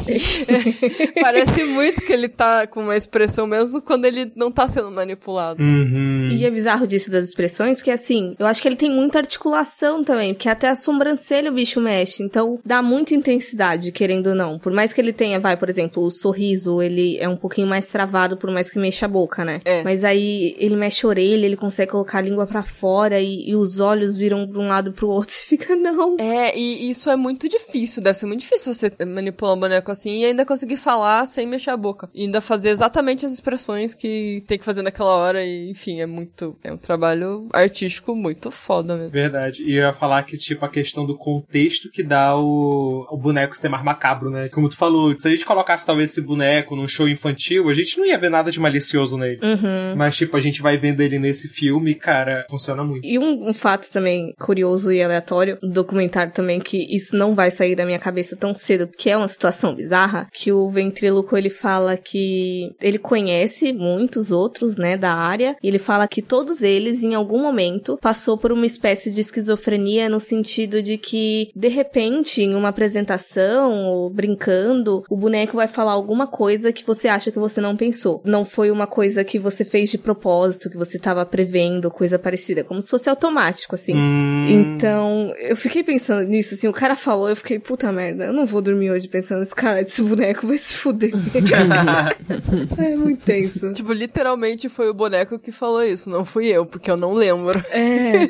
[laughs] Parece muito que ele tá com uma expressão mesmo quando ele não tá sendo manipulado. Uhum. E é bizarro disso das expressões, porque assim, eu acho que ele tem muita articulação também, porque até a sobrancelha o bicho mexe, então dá muita intensidade, querendo ou não. Por mais que ele tenha, vai, por exemplo, o sorriso, ele é um pouquinho mais travado, por mais que mexa a boca, né? É. Mas aí ele mexe a orelha, ele consegue colocar a língua pra fora e, e os olhos viram pra um lado e pro outro. Você fica, não. É, e isso é muito difícil. Deve ser muito difícil você manipular um boneco assim e ainda conseguir falar sem mexer a boca. E ainda fazer exatamente as expressões que tem que fazer naquela hora. E, enfim, é muito. É um trabalho artístico muito foda mesmo. Verdade. E eu ia falar que, tipo, a questão do contexto que dá o, o boneco ser mais macabro, né? Como tu falou, se a gente colocasse talvez esse boneco num show infantil, a gente não ia ver nada de malicioso nele. Uhum. Mas, tipo, a gente vai vendo ele nesse filme, cara, funciona muito. E um, um fato também curioso e aleatório, um documentário também, que isso não vai sair da minha cabeça tão cedo, porque é uma situação bizarra, que o ventríloco ele fala que ele conhece muitos outros, né, da área, e ele fala que todos eles, em algum momento, passou por uma espécie de esquizofrenia no sentido de que, de repente, em uma apresentação, ou brincando, o boneco vai falar alguma coisa que você acha que você não pensou. Não foi uma coisa que você fez de propósito, que você tava prevendo, coisa parecida, como se fosse automático, assim. Hum, Então, eu fiquei pensando nisso, assim, o cara falou, eu fiquei, puta merda, eu não vou dormir hoje pensando nesse cara desse boneco, vai se fuder. [laughs] é muito tenso. Tipo, literalmente foi o boneco que falou isso, não fui eu, porque eu não lembro. É,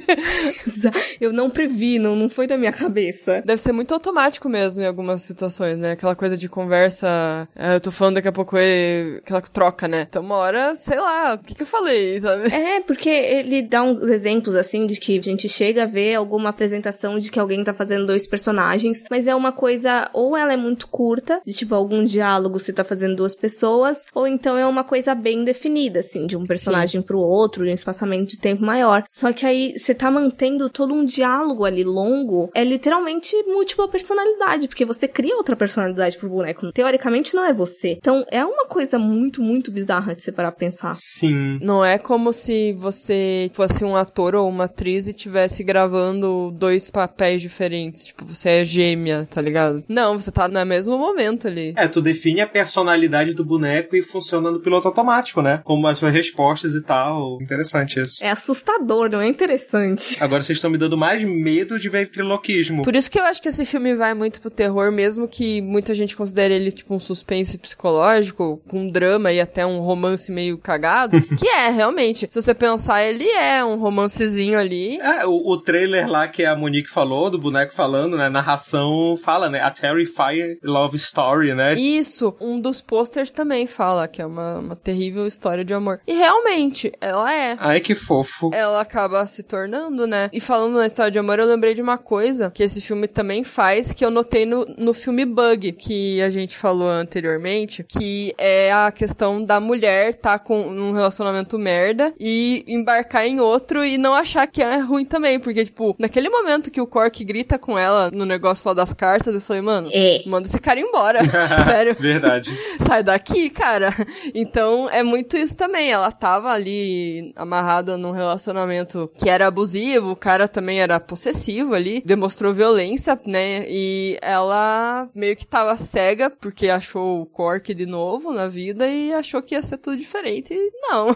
[laughs] eu não previ, não, não foi da minha cabeça. Deve ser muito automático mesmo em algumas situações, né? Aquela coisa de conversa. ah, eu tô falando daqui a pouco e aquela troca, né? Então, uma hora, sei lá, o que, que eu falei, sabe? É, porque ele dá uns exemplos, assim, de que a gente chega a ver alguma apresentação de que alguém tá fazendo dois personagens, mas é uma coisa, ou ela é muito curta, de tipo algum diálogo você tá fazendo duas pessoas, ou então é uma coisa bem definida, assim, de um personagem pro outro, de um espaçamento de tempo maior. Só que aí você tá mantendo todo um diálogo ali longo, é literalmente múltipla personalidade, porque você cria outra personalidade pro boneco. Teoricamente não é você. Então é uma coisa muito, muito bizarra de você parar pra pensar. sim. Não é como se você fosse um ator ou uma atriz e estivesse gravando dois papéis diferentes. Tipo, você é gêmea, tá ligado? Não, você tá no mesmo momento ali. É, tu define a personalidade do boneco e funciona no piloto automático, né? Como as suas respostas e tal. Interessante isso. É assustador, não é interessante. [laughs] Agora vocês estão me dando mais medo de ventriloquismo. Por isso que eu acho que esse filme vai muito pro terror, mesmo que muita gente considere ele tipo um suspense psicológico, com drama e até um romance meio cagado. [laughs] que é, realmente. Se você pensar, ele é um romancezinho ali. É, o, o trailer lá que a Monique falou, do boneco falando, né? Narração fala, né? A Terrifier Love Story, né? Isso, um dos posters também fala que é uma, uma terrível história de amor. E realmente, ela é. Ai, que fofo. ela acaba se tornando, né? E falando na história de amor, eu lembrei de uma coisa que esse filme também faz, que eu notei no, no filme Bug, que a gente falou anteriormente, que é a questão da mulher tá com um relacionamento merda e embarcar em outro e não achar que é ruim também, porque, tipo, naquele momento que o Cork grita com ela no negócio lá das cartas, eu falei, mano, É. manda esse cara embora. [laughs] [laughs] Sério. Verdade. [laughs] Sai daqui, cara. Então é muito isso também. Ela tava ali amarrada num relacionamento que era abusivo, o cara também era possessivo ali, demonstrou violência, né? E ela meio que tava cega porque achou o Cork de novo na vida e achou que ia ser tudo diferente. E não.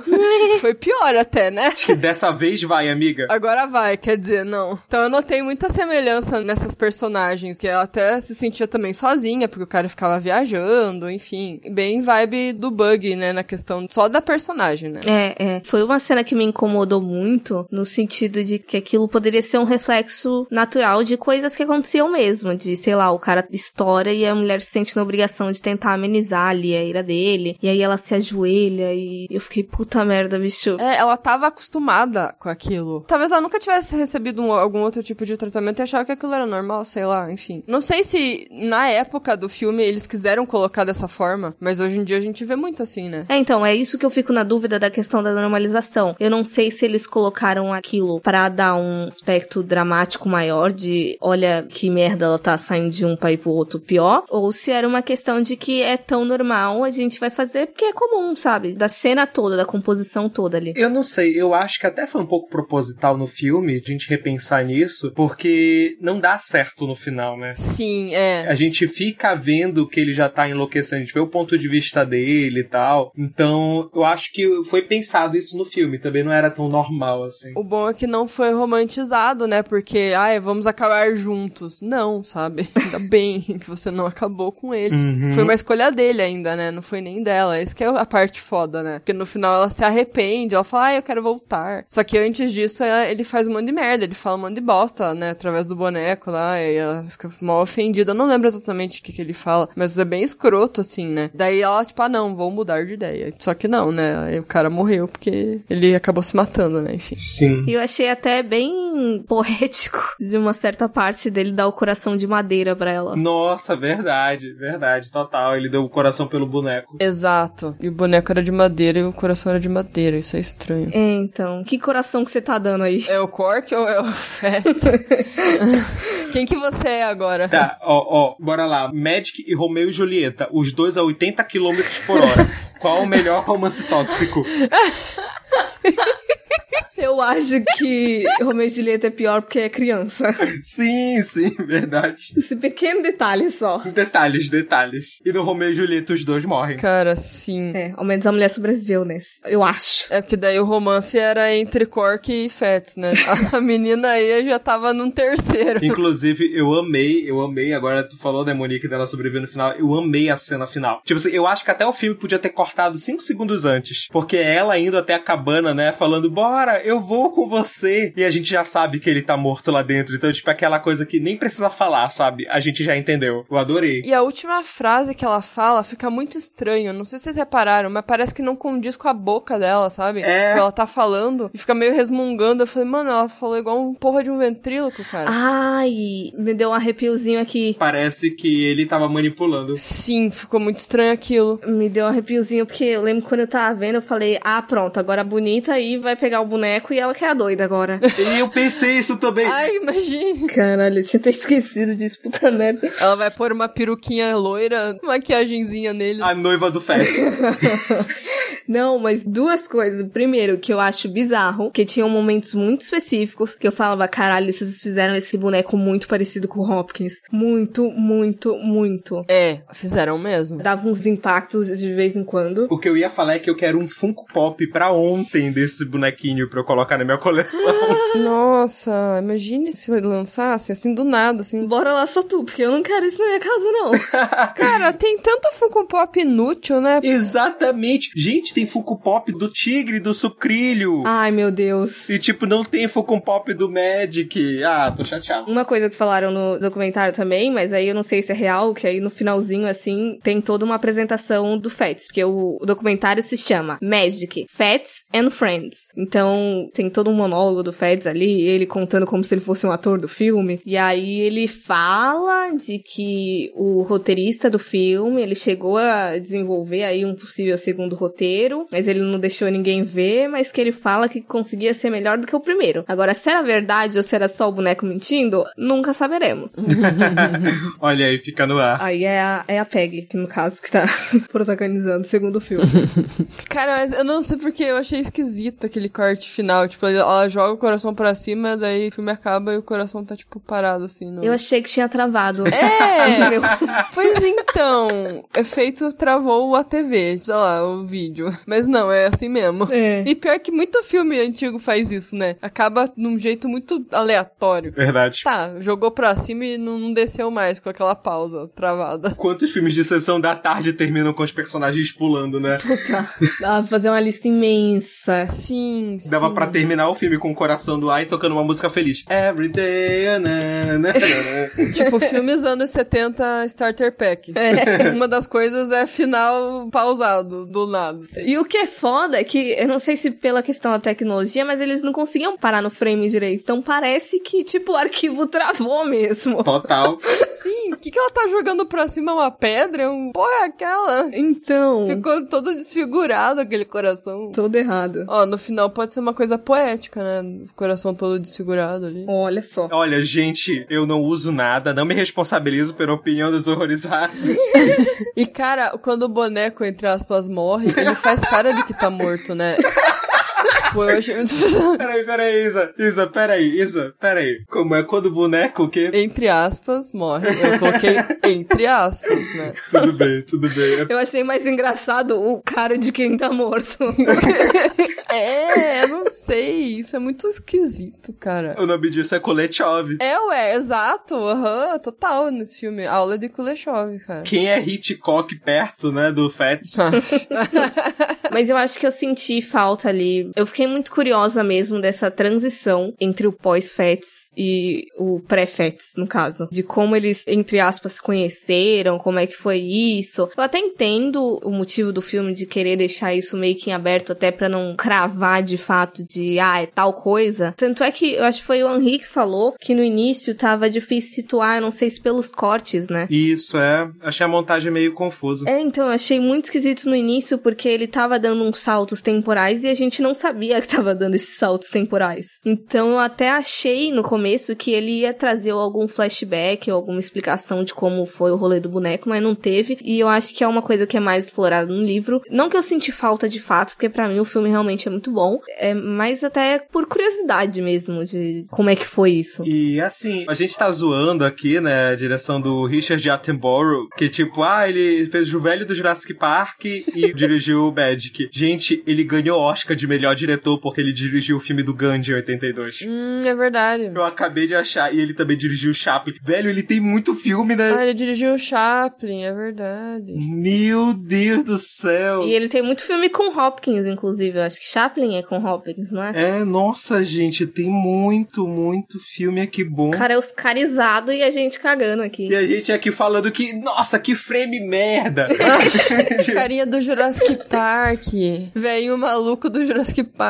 Foi pior até, né? Acho que dessa vez vai, amiga. Agora vai, quer dizer, não. Então eu notei muita semelhança nessas personagens, que ela até se sentia também sozinha, porque o cara ficava viajando, enfim. Bem vibe do Bug, né, na questão só da personagem, né? É, é. Foi uma cena que me incomodou muito, no sentido de que aquilo poderia ser um reflexo natural de coisas que aconteciam mesmo. De, sei lá, o cara estoura e a mulher se sente na obrigação de tentar amenizar ali a ira dele. E aí ela se ajoelha e eu fiquei, puta merda, bicho. É, ela tava acostumada com aquilo. Talvez ela nunca tivesse recebido um- algum outro tipo de tratamento e achava que aquilo era normal, sei lá, enfim. Não sei se na época do filme eles quiseram colocar dessa forma, mas hoje em dia a gente vê muito assim, né? É, então, é isso que eu fico na dúvida da questão da normalização. Eu não sei se eles colocaram aquilo pra dar um aspecto dramático maior de, olha que merda ela tá saindo de um país pro outro pior, ou se era uma questão de que é tão normal, a gente vai fazer porque é comum, sabe? Da cena toda, da composição toda ali. Eu não sei, eu acho que até foi um pouco proposital no filme a gente repensar nisso, porque não dá certo no final, né? Sim, é. A gente fica vendo que ele já tá enlouquecendo, a gente vê o ponto de vista dele e tal. Então, eu acho que foi pensado isso no filme, também não era tão normal assim. O bom é que não foi romantizado, né? Porque, ai, vamos acabar juntos. Não, sabe? [laughs] Ainda bem que você não acabou com ele. Uhum. Foi uma escolha dele ainda, né? Não foi nem dela. Isso que é a parte foda, né? Porque no final ela se arrepende, ela fala, ai, eu quero voltar. Só que antes disso, ela- ele faz um monte de merda, ele fala um monte de bosta, né? Através do boneco lá, e ela fica mal ofendida. Eu não lembro exatamente o que, que ele fala, mas é bem escroto, assim, né? Daí ela, tipo, ah, não, vou mudar de ideia. Só que não, né? Aí o cara morreu porque ele acabou se matando, né? Enfim. Sim. E eu achei até bem poético de uma certa parte dele dar o coração de madeira pra ela. Nossa, verdade, verdade, total. Ele deu o coração pelo boneco. Exato. E o boneco era de madeira e o coração era de madeira. Isso é estranho. É, então. Que coração que você tá dando aí? É o Cork ou é o [laughs] Fett? [laughs] Quem que você é agora? Tá, ó, ó, bora lá. Magic e Romeu e Julieta, os dois a 80 km por hora. [laughs] Qual o melhor romance tóxico? [laughs] [laughs] Eu acho que Romeu e Julieta é pior porque é criança. Sim, sim, verdade. Esse pequeno detalhe só. Detalhes, detalhes. E no Romeu e Julieta os dois morrem. Cara, sim. É, ao menos a mulher sobreviveu nesse. Eu acho. É porque daí o romance era entre Cork e Fats, né? [laughs] A menina aí já tava num terceiro. Inclusive, eu amei, eu amei, agora tu falou da Monique dela sobreviver no final, eu amei a cena final. Tipo assim, eu acho que até o filme podia ter cortado 5 segundos antes. Porque ela indo até a cabana, né, falando, bora, eu vou com você. E a gente já sabe que ele tá morto lá dentro. Então, tipo, aquela coisa que nem precisa falar, sabe? A gente já entendeu. Eu adorei. E a última frase que ela fala fica muito estranho. Não sei se vocês repararam, mas parece que não condiz com a boca dela, sabe? É. Que ela tá falando e fica meio resmungando. Eu falei, mano, ela falou igual um porra de um ventríloco, cara. Ai, me deu um arrepiozinho aqui. Parece que ele tava manipulando. Sim, ficou muito estranho aquilo. Me deu um arrepiozinho, porque eu lembro quando eu tava vendo, eu falei, ah, pronto, agora a bonita aí vai pegar o boneco e ela que é a doida agora. [laughs] E eu pensei isso também. Ai, imagine. Caralho, eu tinha até esquecido disso, puta merda. Ela vai pôr uma peruquinha loira, maquiagenzinha nele. A noiva do Fett. [laughs] Não, mas duas coisas. Primeiro, que eu acho bizarro, que tinham momentos muito específicos que eu falava, caralho, vocês fizeram esse boneco muito parecido com o Hopkins. Muito, muito, muito. É, fizeram mesmo. Dava uns impactos de vez em quando. O que eu ia falar é que eu quero um Funko Pop pra ontem desse bonequinho pra eu colocar na minha coleção. [laughs] Nossa, imagine se lançasse assim do nada, assim. Bora lá só tu, porque eu não quero isso na minha casa, não. [laughs] Cara, tem tanto Funko Pop inútil, né? Exatamente. Gente, tem Funko Pop do Tigre, do Sucrilho. Ai, meu Deus. E tipo, não tem Funko Pop do Magic. Ah, tô chateado. Uma coisa que falaram no documentário também, mas aí eu não sei se é real, que aí no finalzinho, assim, tem toda uma apresentação do Fats, porque o, o documentário se chama Magic, Fats and Friends. Então, tem todo um monólogo do Fats ali, ele contando como se ele fosse um ator do filme. E aí ele fala de que o roteirista do filme, ele chegou a desenvolver aí um possível segundo roteiro, mas ele não deixou ninguém ver, mas que ele fala que conseguia ser melhor do que o primeiro. Agora, se era verdade ou se era só o boneco mentindo, nunca saberemos. [laughs] Olha aí, fica no ar. Aí é a, é a Peg, que no caso, que tá [laughs] protagonizando o segundo filme. [laughs] Cara, mas eu não sei porque eu achei esquisito aquele corte final. Tipo, ela joga o coração pra cima, daí o filme acaba e o coração tá, tipo, parado assim. No... Eu achei que tinha travado. É! [laughs] Pois então, efeito travou a TV, sei lá, o vídeo. Mas não, é assim mesmo. É. E pior que muito filme antigo faz isso, né? Acaba num jeito muito aleatório. Verdade. Tá, jogou pra cima e não, não desceu mais com aquela pausa travada. Quantos filmes de sessão da tarde terminam com os personagens pulando, né? Puta. [laughs] Dá pra fazer uma lista imensa. Sim, Dava sim. pra terminar o filme com o coração do Ai tocando uma música feliz. Every day, na, na. [laughs] Tipo, filmes anos 70 Starter Pack. [laughs] Uma das coisas é final pausado, do nada. assim. E o que é foda é que, eu não sei se pela questão da tecnologia, mas eles não conseguiam parar no frame direito. Então parece que, tipo, o arquivo travou mesmo. Total. Sim, o que, que ela tá jogando pra cima? Uma pedra? Um... Porra, é aquela? Então, Ficou todo desfigurado aquele coração. todo errado. Ó, no final pode ser uma coisa poética, né? O coração todo desfigurado ali. Olha só. Olha, gente, eu não uso nada, não me responsabilizo pela opinião dos horrorizados. [laughs] E, cara, quando o boneco, entre aspas, morre, ele faz cara de que tá morto, né? [laughs] Pô, eu achei muito bizarro. [laughs] Peraí, peraí, Isa. Isa, peraí, Isa, peraí. Como é quando o boneco o quê? Entre aspas, morre. Eu coloquei entre aspas, né? Tudo bem, tudo bem. Eu achei mais engraçado o cara de quem tá morto. [laughs] É, eu não sei. Isso é muito esquisito, cara. O nome disso é Kuleshov. É, ué, exato. Aham, total nesse filme. Aula de Kuleshov, cara. Quem é Hitchcock perto, né, do Fats? [laughs] Mas eu acho que eu senti falta ali. Eu fiquei muito curiosa mesmo dessa transição entre o pós-Fats e o pré-Fats, no caso. De como eles, entre aspas, se conheceram, como é que foi isso. Eu até entendo o motivo do filme de querer deixar isso meio que em aberto, até pra não cravar de fato de, ah, é tal coisa. Tanto é que eu acho que foi o Henri que falou que no início tava difícil situar, não sei se pelos cortes, né? Isso, é. Achei a montagem meio confusa. É, então, eu achei muito esquisito no início, porque ele tava dando uns saltos temporais e a gente não sabia que tava dando esses saltos temporais. Então, eu até achei no começo que ele ia trazer algum flashback ou alguma explicação de como foi o rolê do boneco, mas não teve. E eu acho que é uma coisa que é mais explorada no livro. Não que eu senti falta de fato, porque para mim o filme realmente é muito bom, é, mas até por curiosidade mesmo de como é que foi isso. E assim, a gente tá zoando aqui, né, a direção do Richard Attenborough, que tipo, ah, ele fez o velho do Jurassic Park e [laughs] dirigiu o Magic. Gente, ele ganhou Oscar de melhor diretor porque ele dirigiu o filme do Gandhi em 82. Hum, é verdade. Eu acabei de achar, e ele também dirigiu o Chaplin. Velho, ele tem muito filme, né? Ah, ele dirigiu o Chaplin, é verdade. Meu Deus do céu. E ele tem muito filme com Hopkins, inclusive. Eu acho que Chaplin é com Hopkins, não é? É, nossa, gente, tem muito, muito filme aqui bom. O cara é oscarizado e a gente cagando aqui. E a gente aqui falando que, nossa, que frame merda. [laughs] Carinha do Jurassic Park. Velho maluco do Jurassic Park.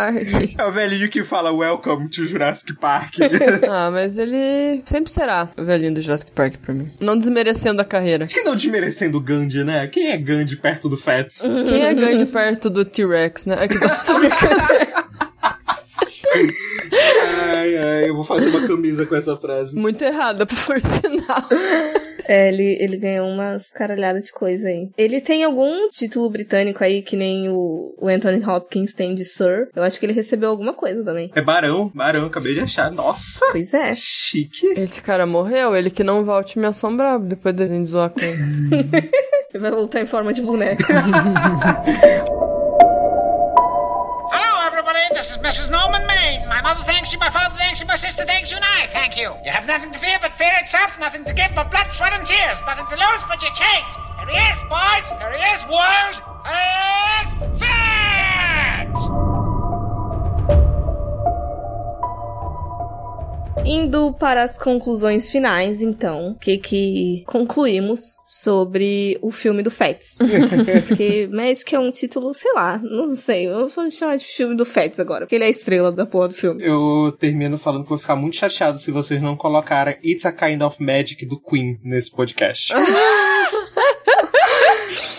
É o velhinho que fala Welcome to Jurassic Park. [laughs] ah, mas ele sempre será o velhinho do Jurassic Park pra mim. Não desmerecendo a carreira. Acho que não desmerecendo o Gandhi, né? Quem é Gandhi perto do Fats? Quem é Gandhi perto do T-Rex, né? Aqui tô brincando. [laughs] ai, ai, eu vou fazer uma camisa com essa frase. Muito errada, por sinal. É, ele, ele ganhou umas caralhadas de coisa aí. Ele tem algum título britânico aí, que nem o, o Anthony Hopkins tem de Sir. Eu acho que ele recebeu alguma coisa também. É Barão, Barão, acabei de achar. Nossa! Pois é. Chique. Esse cara morreu, ele que não volte me assombrar depois de gente zoar com ele. [laughs] ele vai voltar em forma de boneco. [laughs] Mrs. Norman Maine. My mother thanks you, my father thanks you, my sister thanks you, and I thank you. You have nothing to fear but fear itself, nothing to give but blood, sweat, and tears, nothing to lose but your chains. Here he is, boys. Here he is, world. Here is Fat! Indo para as conclusões finais, então, o que que concluímos sobre o filme do Fats? [laughs] porque Magic é um título, sei lá, não sei, eu vou chamar de filme do Fats agora, porque ele é a estrela da porra do filme. Eu termino falando que vou ficar muito chateado se vocês não colocarem It's a Kind of Magic do Queen nesse podcast. [laughs]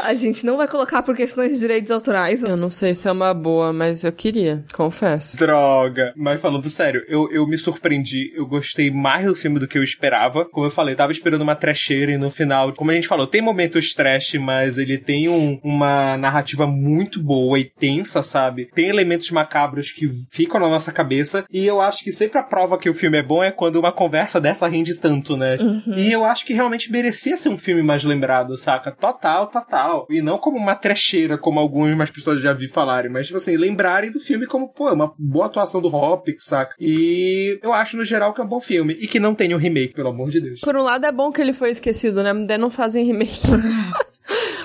A gente não vai colocar por questões de direitos autorais. Eu não sei se é uma boa, mas eu queria, confesso. Droga. Mas falando sério, eu, eu me surpreendi. Eu gostei mais do filme do que eu esperava. Como eu falei, eu tava esperando uma trecheira e no final, como a gente falou, tem momentos trash, mas ele tem um, uma narrativa muito boa e tensa, sabe? Tem elementos macabros que ficam na nossa cabeça. E eu acho que sempre a prova que o filme é bom é quando uma conversa dessa rende tanto, né? Uhum. E eu acho que realmente merecia ser um filme mais lembrado, saca? Total, total. E não como uma trecheira, como algumas pessoas já vi falarem, mas, tipo assim, lembrarem do filme como, pô, uma boa atuação do Hopkins, saca? E eu acho, no geral, que é um bom filme. E que não tem um remake, pelo amor de Deus. Por um lado é bom que ele foi esquecido, né? Não fazem remake. [laughs]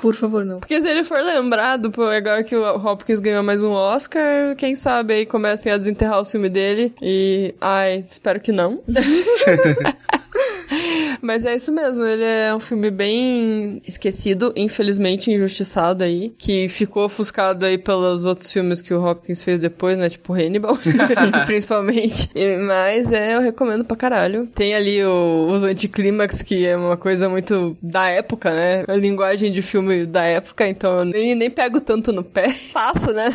Por favor, não. Porque se ele for lembrado, pô, agora que o Hopkins ganhou mais um Oscar, quem sabe aí comecem a desenterrar o filme dele. E. Ai, espero que não. [laughs] Mas é isso mesmo, ele é um filme bem esquecido, infelizmente injustiçado aí, que ficou ofuscado aí pelos outros filmes que o Hopkins fez depois, né? Tipo Hannibal, [laughs] principalmente. Mas é, eu recomendo pra caralho. Tem ali o, os anticlímax, que é uma coisa muito da época, né? A linguagem de filme da época, então eu nem, nem pego tanto no pé. [laughs] Passa, né?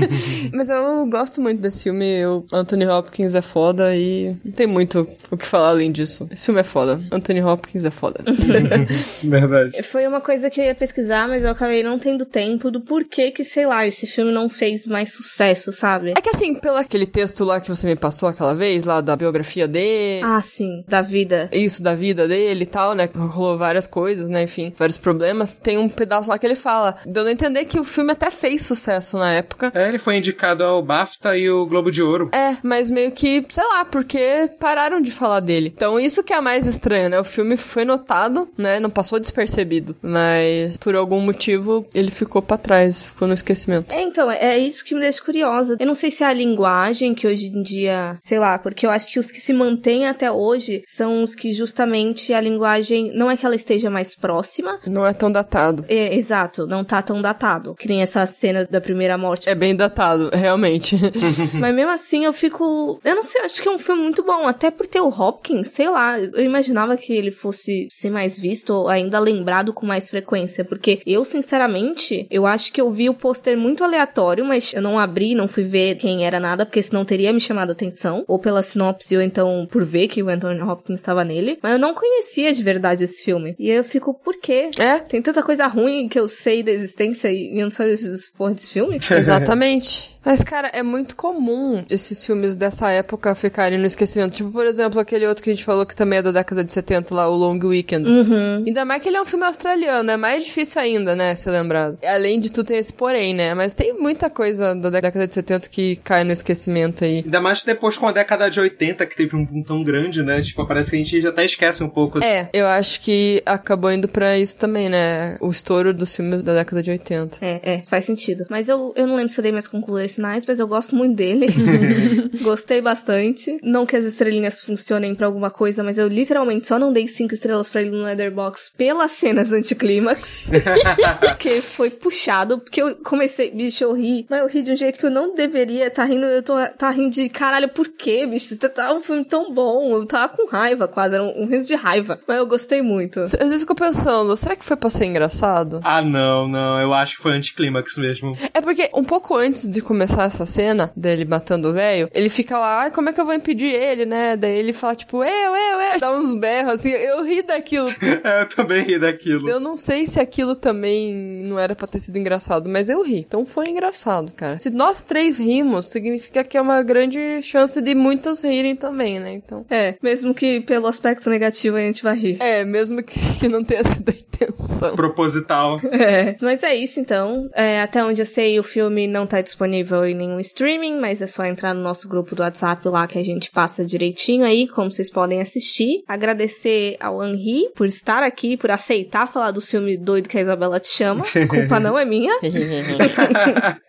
[laughs] mas eu gosto muito desse filme, o Anthony Hopkins é foda e não tem muito o que falar além disso. Esse filme é foda. Anthony Anthony Hopkins é foda. [laughs] Verdade. Foi uma coisa que eu ia pesquisar, mas eu acabei não tendo tempo do porquê que, sei lá, esse filme não fez mais sucesso, sabe? É que assim, pelo aquele texto lá que você me passou aquela vez, lá da biografia dele. Ah, sim, da vida. Isso, da vida dele e tal, né? Rolou várias coisas, né? Enfim, vários problemas. Tem um pedaço lá que ele fala, dando a entender que o filme até fez sucesso na época. É, ele foi indicado ao BAFTA e o Globo de Ouro. É, mas meio que, sei lá, porque pararam de falar dele. Então isso que é mais estranho, né? O filme foi notado, né? Não passou despercebido. Mas por algum motivo ele ficou pra trás, ficou no esquecimento. É, então, é isso que me deixa curiosa. Eu não sei se é a linguagem que hoje em dia, sei lá, porque eu acho que os que se mantêm até hoje são os que justamente a linguagem não é que ela esteja mais próxima. Não é tão datado. É, exato, não tá tão datado. Que nem essa cena da primeira morte. É bem datado, [laughs] realmente. [laughs] Mas mesmo assim eu fico. Eu não sei, acho que é um filme muito bom. Até por ter o Hopkins, sei lá. Eu imaginava que ele fosse ser mais visto ou ainda lembrado com mais frequência. Porque eu, sinceramente, eu acho que eu vi o pôster muito aleatório, mas eu não abri, não fui ver quem era nada, porque senão teria me chamado a atenção. Ou pela sinopse, ou então por ver que o Anthony Hopkins estava nele. Mas eu não conhecia de verdade esse filme. E eu fico, por quê? É, Tem tanta coisa ruim que eu sei da existência e eu não desse porra desse filme? [laughs] Exatamente. Mas, cara, é muito comum esses filmes dessa época ficarem no esquecimento. Tipo, por exemplo, aquele outro que a gente falou que também é da década de 70 lá, o Long Weekend. Uhum. Ainda mais que ele é um filme australiano, é mais difícil ainda, né, ser lembrado. Além de tudo, tem esse porém, né? Mas tem muita coisa da década de 70 que cai no esquecimento aí. Ainda mais depois com a década de 80, que teve um boom tão grande, né? Tipo, parece que a gente já até esquece um pouco. É, eu acho que acabou indo pra isso também, né? O estouro dos filmes da década de 80. É, é, faz sentido. Mas eu, eu não lembro se eu dei minhas conclusões finais, mas eu gosto muito dele. [laughs] Gostei bastante. Não que as estrelinhas funcionem pra alguma coisa, mas eu literalmente só não dei cinco estrelas pra ele no Letterboxd pelas cenas anticlímax. [laughs] porque foi puxado, porque eu comecei, bicho, eu ri, mas eu ri de um jeito que eu não deveria tá rindo, eu tô tá rindo de caralho, por quê, bicho? Você tá um filme tão bom, eu tava com raiva quase, era um, um riso de raiva, mas eu gostei muito. Às vezes eu fico pensando, será que foi pra ser engraçado? Ah, não, não. Eu acho que foi anticlímax mesmo. É porque um pouco antes de começar essa cena dele matando o velho, ele fica lá, ai, como é que eu vou impedir ele, né? Daí ele fala, tipo, eu, eu, eu, dá uns berros assim, eu ri daquilo. [laughs] É, eu também ri daquilo. Eu não sei se aquilo também não era pra ter sido engraçado, mas eu ri. Então foi engraçado, cara. Se nós três rimos, significa que é uma grande chance de muitos rirem também, né? Então. É, mesmo que pelo aspecto negativo a gente vai rir. É, mesmo que, [laughs] que não tenha sido a intenção. Proposital. [laughs] É, mas é isso então. É, até onde eu sei, o filme não tá disponível em nenhum streaming, mas é só entrar no nosso grupo do WhatsApp lá que a gente passa direitinho aí, como vocês podem assistir. Agradecer ao Henri por estar aqui, por aceitar falar do filme doido que a Isabela te chama. A culpa não é minha. [laughs]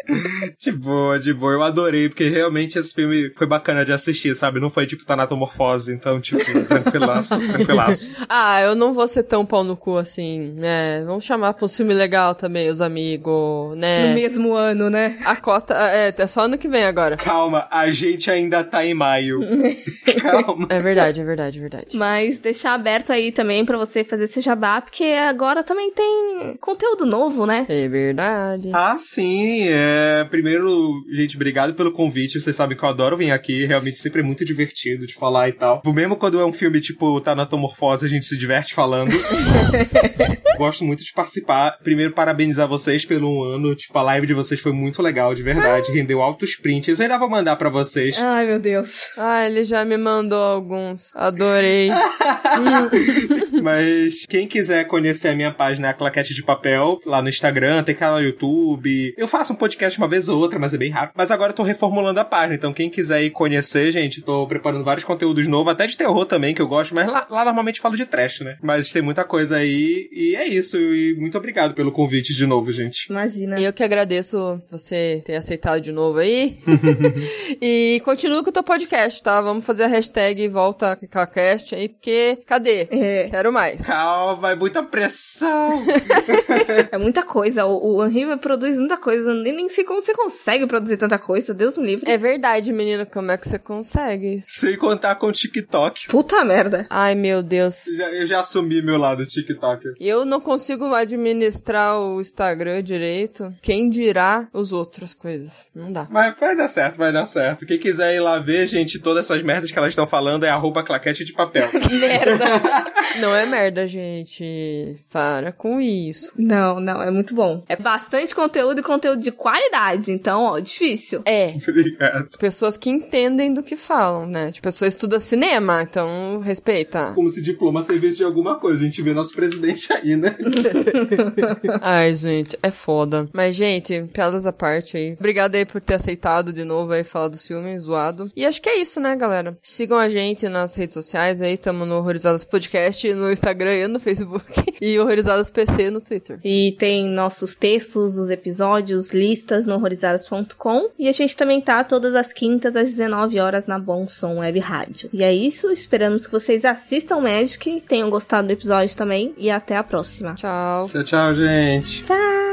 de boa, de boa. Eu adorei, porque realmente esse filme foi bacana de assistir, sabe? Não foi tipo Tanatomorfose, então, tipo, [laughs] tranquilaço, tranquilaço. ah, eu não vou ser tão pau no cu assim, né? Vamos chamar pra um filme legal também, os amigos, né? No mesmo ano, né? A cota, é, é só ano que vem agora. Calma, a gente ainda tá em maio. [laughs] Calma. É verdade, é verdade, é verdade. Mas deixar aberto aí também pra você fazer seu jabá, porque agora também tem conteúdo novo, né? É verdade. Ah, sim. É... Primeiro, gente, obrigado pelo convite. Vocês sabem que eu adoro vir aqui. Realmente sempre é muito divertido de falar e tal. Mesmo quando é um filme tipo Tanatomorfose, a gente se diverte falando. [laughs] Gosto muito de participar. Primeiro, parabenizar vocês pelo um ano. Tipo, a live de vocês foi muito legal, de verdade. Rendeu altos prints. Eu ainda vou mandar pra vocês. Ai, meu Deus. Ah, ele já me mandou alguns. Adorei. [laughs] Mas quem quiser conhecer a minha página é a Claquete de Papel, lá no Instagram, tem canal no YouTube. Eu faço um podcast uma vez ou outra, mas é bem rápido. Mas agora eu tô reformulando a página, então quem quiser ir conhecer, gente, tô preparando vários conteúdos novos, até de terror também, que eu gosto, mas lá, lá normalmente falo de trash, né? Mas tem muita coisa aí, e é isso. E muito obrigado pelo convite de novo, gente. Imagina. E eu que agradeço você ter aceitado de novo aí. [laughs] e continua com o teu podcast, tá? Vamos fazer a hashtag volta Claquete aí, porque cadê? É. Quero mais. Calma, é muita pressão. [laughs] É muita coisa. O, o produz muita coisa. Nem, nem sei como você consegue produzir tanta coisa. Deus me livre. É verdade, menina. Como é que você consegue? Sem contar com o TikTok. Puta merda. Ai, meu Deus. Eu já, eu já assumi meu lado TikToker. Eu não consigo administrar o Instagram direito. Quem dirá as outras coisas? Não dá. Mas vai dar certo, vai dar certo. Quem quiser ir lá ver, gente, todas essas merdas que elas estão falando é arroba claquete de papel. [laughs] Merda. [laughs] Não é merda, gente. Para com isso. não, não, é muito bom. É bastante conteúdo e conteúdo de qualidade. Então, ó, difícil. É, Obrigado. pessoas que entendem do que falam, né? Tipo, a pessoa estuda cinema, então respeita. Como se diploma servisse de alguma coisa. A gente vê nosso presidente aí, né? [laughs] Ai, gente, é foda. Mas, gente, piadas à parte aí. Obrigada aí por ter aceitado de novo aí falar do filme, zoado. E acho que é isso, né, galera? Sigam a gente nas redes sociais aí, tamo no Horrorizadas Podcast, no Instagram e no Facebook. [laughs] E Horrorizadas PC no Twitter. E tem nossos textos, os episódios, listas no horrorizadas.com. E a gente também tá todas as quintas às 19 horas na Bom Som Web Rádio. E é isso, esperamos que vocês assistam Magic, tenham gostado do episódio também e até a próxima. Tchau. Tchau, tchau, gente. que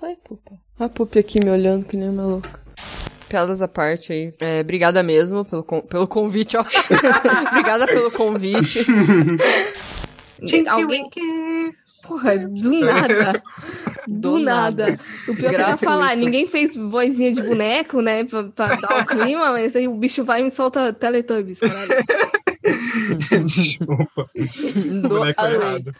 foi, Pupa? A Pupa aqui me olhando que nem uma louca. Piadas à parte aí. É, obrigada mesmo pelo, con- pelo convite, ó. [laughs] obrigada pelo convite. [laughs] Alguém. Porra, do [laughs] nada. Do, Do nada. nada. O pior que eu ia Gratuito. falar, ninguém fez vozinha de boneco, né? Pra, pra dar o clima, mas aí o bicho vai e me solta Teletubbies, caralho. Desculpa. Do Boneco além. errado.